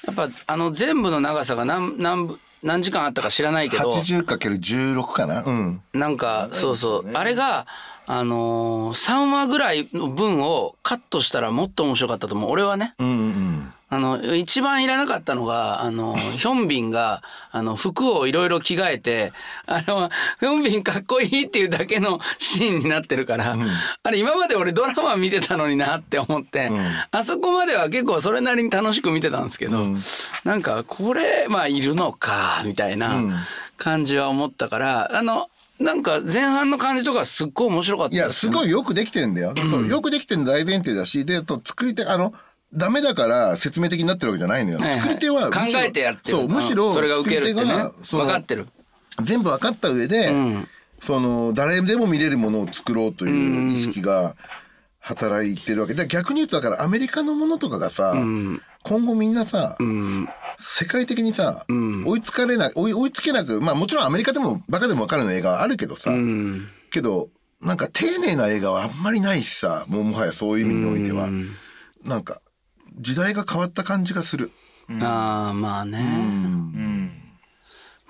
[SPEAKER 1] やっぱ、あの、全部の長さが何、何部、何時間あったか知らないけど、
[SPEAKER 2] 80×16 かな？うん。
[SPEAKER 1] なんか、そうそう、あれが、あのー、3話ぐらいの分をカットしたらもっと面白かったと思う。俺はね。
[SPEAKER 2] うんうん。
[SPEAKER 1] あの、一番いらなかったのが、あの、ヒョンビンが、あの、服をいろいろ着替えて、あの、ヒョンビンかっこいいっていうだけのシーンになってるから、あれ今まで俺ドラマ見てたのになって思って、あそこまでは結構それなりに楽しく見てたんですけど、なんか、これ、まあ、いるのか、みたいな感じは思ったから、あの、なんか前半の感じとかすっごい面白かった
[SPEAKER 2] いや、すごいよくできてるんだよ。よくできてるの大前提だし、で、あと作り手、あの、ダメだから説明的になってるわけじゃないのよ。
[SPEAKER 1] はいはい。
[SPEAKER 2] 作り手は
[SPEAKER 1] 考えてやってる。
[SPEAKER 2] そう、むしろ、
[SPEAKER 1] うん。それが受けるってね。分かってる。
[SPEAKER 2] 全部分かった上で、その、誰でも見れるものを作ろうという意識が働いてるわけ。で、逆に言うとだからアメリカのものとかがさ、今後みんなさ、世界的にさ、追いつかれな追い、追いつけなく、まあもちろんアメリカでもバカでも分かるような映画はあるけどさ、けど、なんか丁寧な映画はあんまりないしさ、もうもはやそういう意味においては、なんか、時代が変わった感じがする。
[SPEAKER 1] ああ、まあね。
[SPEAKER 3] うん。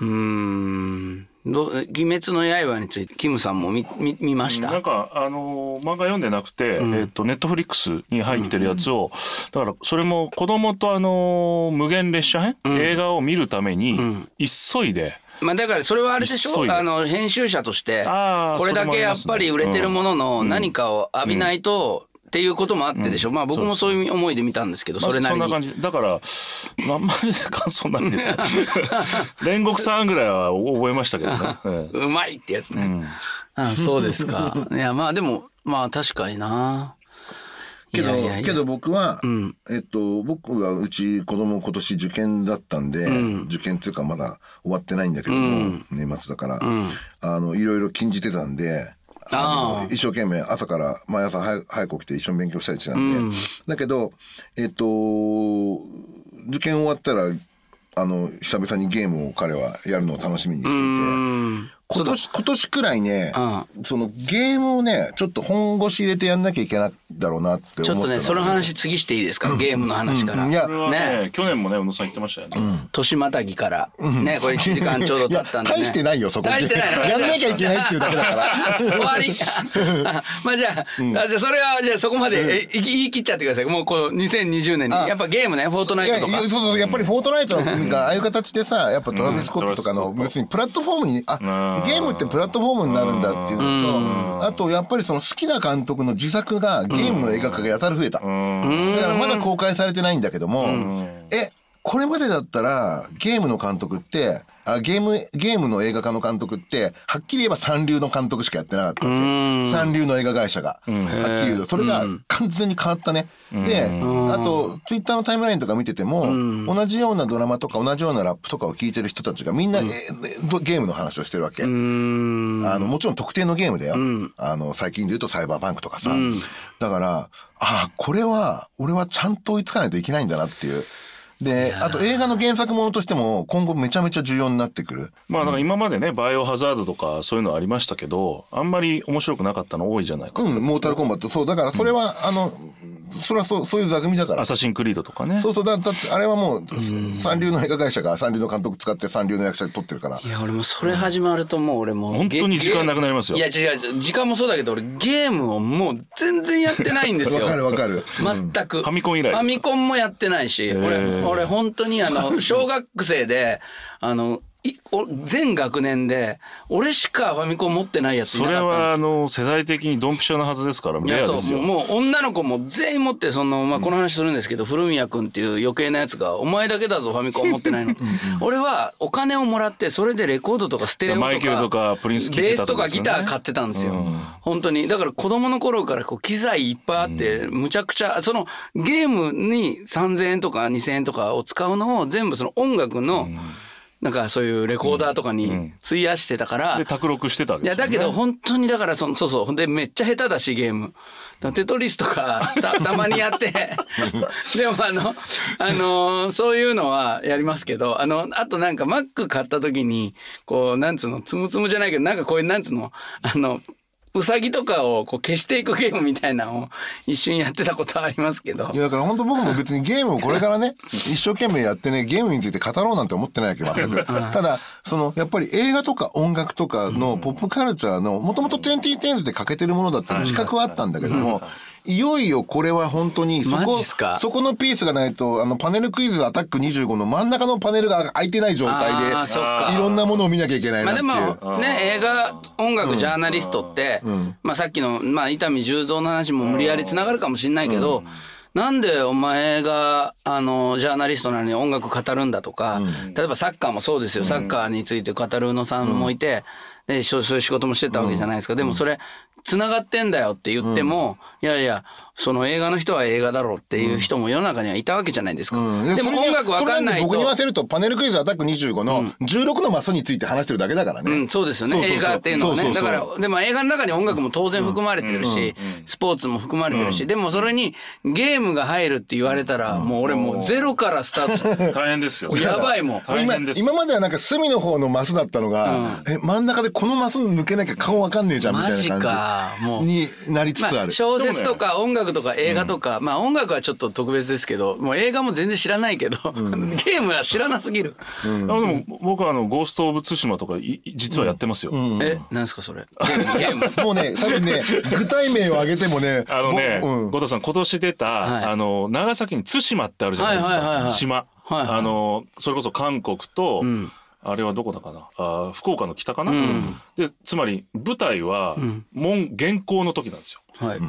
[SPEAKER 1] うーん。ど鬼滅の刃について、キムさんも見、見、見ました？
[SPEAKER 3] なんかあのー漫画読んでなくて、えっとネットフリックスに入ってるやつを、だからそれも子供とあのー無限列車編、映画を見るために急いで、
[SPEAKER 1] まあだからそれはあれでしょ？あの、編集者としてこれだけやっぱり売れてるものの何かを浴びないと、っていうこともあってでしょ、まあ僕もそういう思いで見たんですけど、
[SPEAKER 3] まあ
[SPEAKER 1] それなりに。
[SPEAKER 3] そんな感じ。だからあんまり感想ないんですよ。煉獄さんぐらいは覚えましたけどね、ええ。
[SPEAKER 1] うまいってやつね。あそうですか。いや、まあでも、まあ確かにな。
[SPEAKER 2] けど
[SPEAKER 1] いやいやいや。
[SPEAKER 2] けど僕は、えっと、僕はうち子供今年受験だったんで、受験っていうかまだ終わってないんだけども、年末だから、あの、いろいろ禁じてたんで、一生懸命朝から毎朝早早く起きて一緒に勉強したりしてたんで、だけどえっと受験終わったらあの久々にゲームを彼はやるのを楽しみにしていて。今年、今年くらいね、そのゲームをね、ちょっと本腰入れてやんなきゃいけないだろうなって思って
[SPEAKER 1] ちょっとね、その話次していいですか、ゲームの話から。
[SPEAKER 2] いや。
[SPEAKER 3] これはね去年もね宇野さん言ってましたよね、
[SPEAKER 1] 年またぎから。ね、これ1時間ちょうど
[SPEAKER 2] いや
[SPEAKER 1] 経ったんで、ね。
[SPEAKER 2] 大してないよそこ
[SPEAKER 1] 大してないの？
[SPEAKER 2] やんなきゃいけないっていうだけだから。
[SPEAKER 1] 終わり？あ まあじゃあ,、あじゃあそれはじゃあそこまで、え言い言い切っちゃってください。もうこの2020年に
[SPEAKER 2] あ。
[SPEAKER 1] やっぱゲームねフォートナイトとか。
[SPEAKER 2] いやいやそうそうやっぱりフォートナイトがああいう形でさやっぱトラビス・スコットとかの
[SPEAKER 3] うん。
[SPEAKER 2] 別にプラットフォームにあ
[SPEAKER 3] ん
[SPEAKER 2] ゲームってプラットフォームになるんだっていうのとあとやっぱりその好きな監督の自作がゲームの映画化がやたら増えた。だからまだ公開されてないんだけどもえこれまでだったらゲームの監督ってあゲームゲームの映画化の監督ってはっきり言えば三流の監督しかやってなかったわけ？三流の映画会社がはっきり言うと。それが完全に変わったね。であとツイッターのタイムラインとか見てても同じようなドラマとか同じようなラップとかを聞いてる人たちがみんなえーゲームの話をしてるわけ。あのもちろん特定のゲームだよ。あの最近で言うとサイバーパンクとかさ。だからあこれは俺はちゃんと追いつかないといけないんだなっていう。で、あと映画の原作ものとしても今後めちゃめちゃ重要になってくる。
[SPEAKER 3] まあだから今までねバイオハザードとかそういうのありましたけどあんまり面白くなかったの多いじゃないか、
[SPEAKER 2] うん、モータルコンバット。そう、だからそれは、あの、それはそう、そういう座組だから。
[SPEAKER 3] ア。サシンクリードとかね。
[SPEAKER 2] そうそう、だだってあれはもう、三流の映画会社が三流の監督使って三流の役者で撮ってるから。
[SPEAKER 1] いや俺もそれ始まるともう俺もう
[SPEAKER 3] 本当に時間なくなりますよ。
[SPEAKER 1] いや違う違う時間もそうだけど俺ゲームをもう全然やってないんですよ。
[SPEAKER 2] わかるわかる。
[SPEAKER 1] 全く。
[SPEAKER 3] ファミコン以来ですか？
[SPEAKER 1] ファミコンもやってないし俺俺本当にあの 小学生であの全学年で俺しかファミコン持ってないやつい
[SPEAKER 3] それ
[SPEAKER 1] なかったんです
[SPEAKER 3] はあの世代的にドンピシャなはずですからレアですよ。
[SPEAKER 1] もうもう女の子も全員持ってその、まあ、この話するんですけど、古宮君っていう余計なやつが「お前だけだぞファミコン持ってないの」俺はお金をもらってそれでレコードとかステレオとか
[SPEAKER 3] マイケルとかプリンス聴い
[SPEAKER 1] ベースとかギター買ってたんですよ、本当に。だから子供の頃からこう機材いっぱいあって、むちゃくちゃそのゲームに3,000円とか2,000円とかを使うのを全部その音楽の、なんかそういうレコーダーとかに費やしてたから、
[SPEAKER 3] で卓録してたわけ
[SPEAKER 1] いや
[SPEAKER 3] ですよ、ね、
[SPEAKER 1] だけど本当にだからそのそうそう。ほんでめっちゃ下手だしゲーム。テトリスとかた たまにやって。でもあのあのーそういうのはやりますけどあのあとなんかマック買った時にこうなんつうのつむつむじゃないけどなんかこういうなんつうのあのうさぎとかをこう消していくゲームみたいなのを一瞬やってたことはありますけど。
[SPEAKER 2] いやだから本当僕も別にゲームをこれからね一生懸命やってねゲームについて語ろうなんて思ってないわけ全く。ただそのやっぱり映画とか音楽とかのポップカルチャーのもともと 2010s で欠けてるものだったの自覚はあったんだけどもいよいよこれは本当にそ
[SPEAKER 1] マ
[SPEAKER 2] こそこのピースがないとあのパネルクイズアタック25の真ん中のパネルが空いてない状態でいろんなものを見なきゃいけないな
[SPEAKER 1] まあ
[SPEAKER 2] っていう。
[SPEAKER 1] でもね映画音楽ジャーナリストって、まあさっきの、まあ、伊丹十三の話も無理やりつながるかもしれないけど、なんでお前があのジャーナリストなのに音楽語るんだとか、例えばサッカーもそうですよ、サッカーについて語る宇野さんもいて、でそうそういう仕事もしてたわけじゃないですか、でもそれつながってんだよって言っても、いやいやその映画の人は映画だろうっていう人も世の中にはいたわけじゃないですか、
[SPEAKER 2] うん。
[SPEAKER 1] でも音楽わかんないと。
[SPEAKER 2] 僕に言わせるとパネルクイズアタック25の16のマスについて話してるだけだからね。
[SPEAKER 1] うん、そうですよね。
[SPEAKER 2] そうそうそう。
[SPEAKER 1] 映画っていうのはね。
[SPEAKER 2] そうそうそう。
[SPEAKER 1] だからでも映画の中に音楽も当然含まれてるし、スポーツも含まれてるし、でもそれにゲームが入るって言われたら、もう俺もうゼロからスタート。
[SPEAKER 3] 大変ですよ。
[SPEAKER 1] やばいもん。
[SPEAKER 2] 今
[SPEAKER 3] 大変です
[SPEAKER 2] 今まではなんか隅の方のマスだったのが、え真ん中でこのマス抜けなきゃ顔わかんねえじゃんみたい
[SPEAKER 1] マジ
[SPEAKER 2] な
[SPEAKER 1] か。もう。
[SPEAKER 2] 感じになりつつあ
[SPEAKER 1] まあ、
[SPEAKER 2] る。
[SPEAKER 1] 小説とか音楽とか映画とか、まあ音楽はちょっと特別ですけどもう映画も全然知らないけど、ゲームは知らなすぎる、
[SPEAKER 3] あでも僕はあの「ゴースト・オブ・ツシマ」とかい実はやってますよ、
[SPEAKER 1] えなんですかそれ？ゲーム。ゲーム。
[SPEAKER 2] もうね多分ね具体名を挙げてもね
[SPEAKER 3] あのね、
[SPEAKER 2] ぼうん。
[SPEAKER 3] 後藤さん今年出た、
[SPEAKER 1] はい。
[SPEAKER 3] あの長崎に対馬ってあるじゃないですか、
[SPEAKER 1] はいはいはいはい。
[SPEAKER 3] 島、
[SPEAKER 1] はいはい。
[SPEAKER 3] あのそれこそ韓国と、あれはどこだかな？あ福岡の北かな、でつまり舞台は、門現行の時なんですよ。
[SPEAKER 1] はい、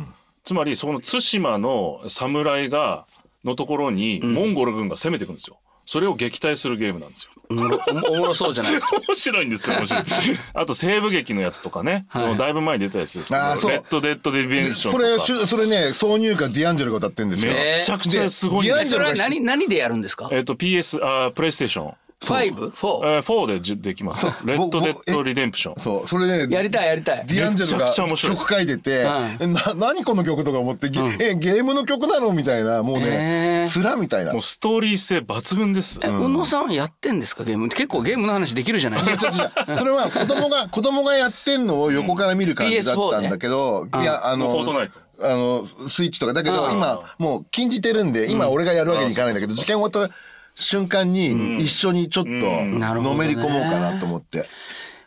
[SPEAKER 3] つまりそこの対馬の侍がのところに、モンゴル軍が攻めてくるんですよ。それを撃退するゲームなんですよ。
[SPEAKER 1] おもろおもろそうじゃないですか。
[SPEAKER 3] 面白いんですよ面白い。あと西部劇のやつとかね、
[SPEAKER 1] はい。
[SPEAKER 3] だいぶ前に出たやつですけど
[SPEAKER 2] あーそう。
[SPEAKER 3] レッド・デッド・リデンプション
[SPEAKER 2] それそれね挿入歌ディアンジェロが歌ってるんですよ。
[SPEAKER 3] めちゃくちゃすごいん
[SPEAKER 2] で
[SPEAKER 3] ですよ
[SPEAKER 1] それは何何でやるんですか？
[SPEAKER 3] えっ、と PS あープレイステーション
[SPEAKER 1] 5?4?
[SPEAKER 3] えー、4でじゅできます。レッド・デッド・リデンプション。
[SPEAKER 2] そう。それね
[SPEAKER 1] やりたいやりたい。
[SPEAKER 2] ディアンジェロ
[SPEAKER 3] めちゃくちゃ面白い
[SPEAKER 2] が曲書いてて、な何この曲とか思って、ゲえゲームの曲なの？みたいな。もう
[SPEAKER 1] へ
[SPEAKER 2] ね
[SPEAKER 1] ー
[SPEAKER 2] 面みたいな。
[SPEAKER 3] もうストーリー性抜群です。
[SPEAKER 1] え宇野さんはやってんですか？ゲーム。結構ゲームの話できるじゃない？ですか
[SPEAKER 2] それは子供が 子供がやってんのを横から見る感じだったんだけど、いやあの
[SPEAKER 3] フォートナイト。
[SPEAKER 2] あのスイッチとか。だけど
[SPEAKER 1] うん。
[SPEAKER 2] 今もう禁じてるんで今俺がやるわけにいかないんだけど時間終わった瞬間に一緒にちょっとのめり込もうかなと思って。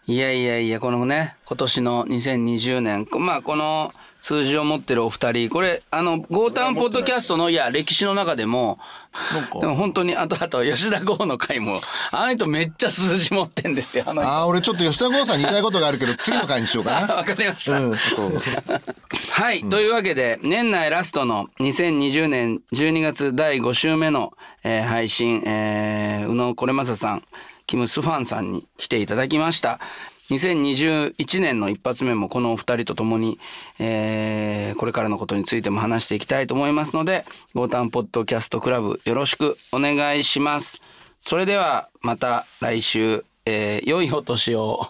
[SPEAKER 1] いやいやいやこのね今年の2020年こまあこの数字を持ってるお二人。これあのゴータンポッドキャストのいや歴史の中でもでも本当にあとあと吉田剛の回もあの人めっちゃ数字持ってんですよあ
[SPEAKER 2] ああ俺ちょっと吉田剛さんに言いたいことがあるけど次の回にしようかな。
[SPEAKER 1] わかりました、
[SPEAKER 2] うん。
[SPEAKER 1] はい、というわけで年内ラストの2020年12月第5週目の、えー配信、えー宇野これまささんキム・スファンさんに来ていただきました2021年の一発目もこのお二人と共に、えーこれからのことについても話していきたいと思いますのでゴータンポッドキャストクラブよろしくお願いします。それではまた来週、えー良いお年を。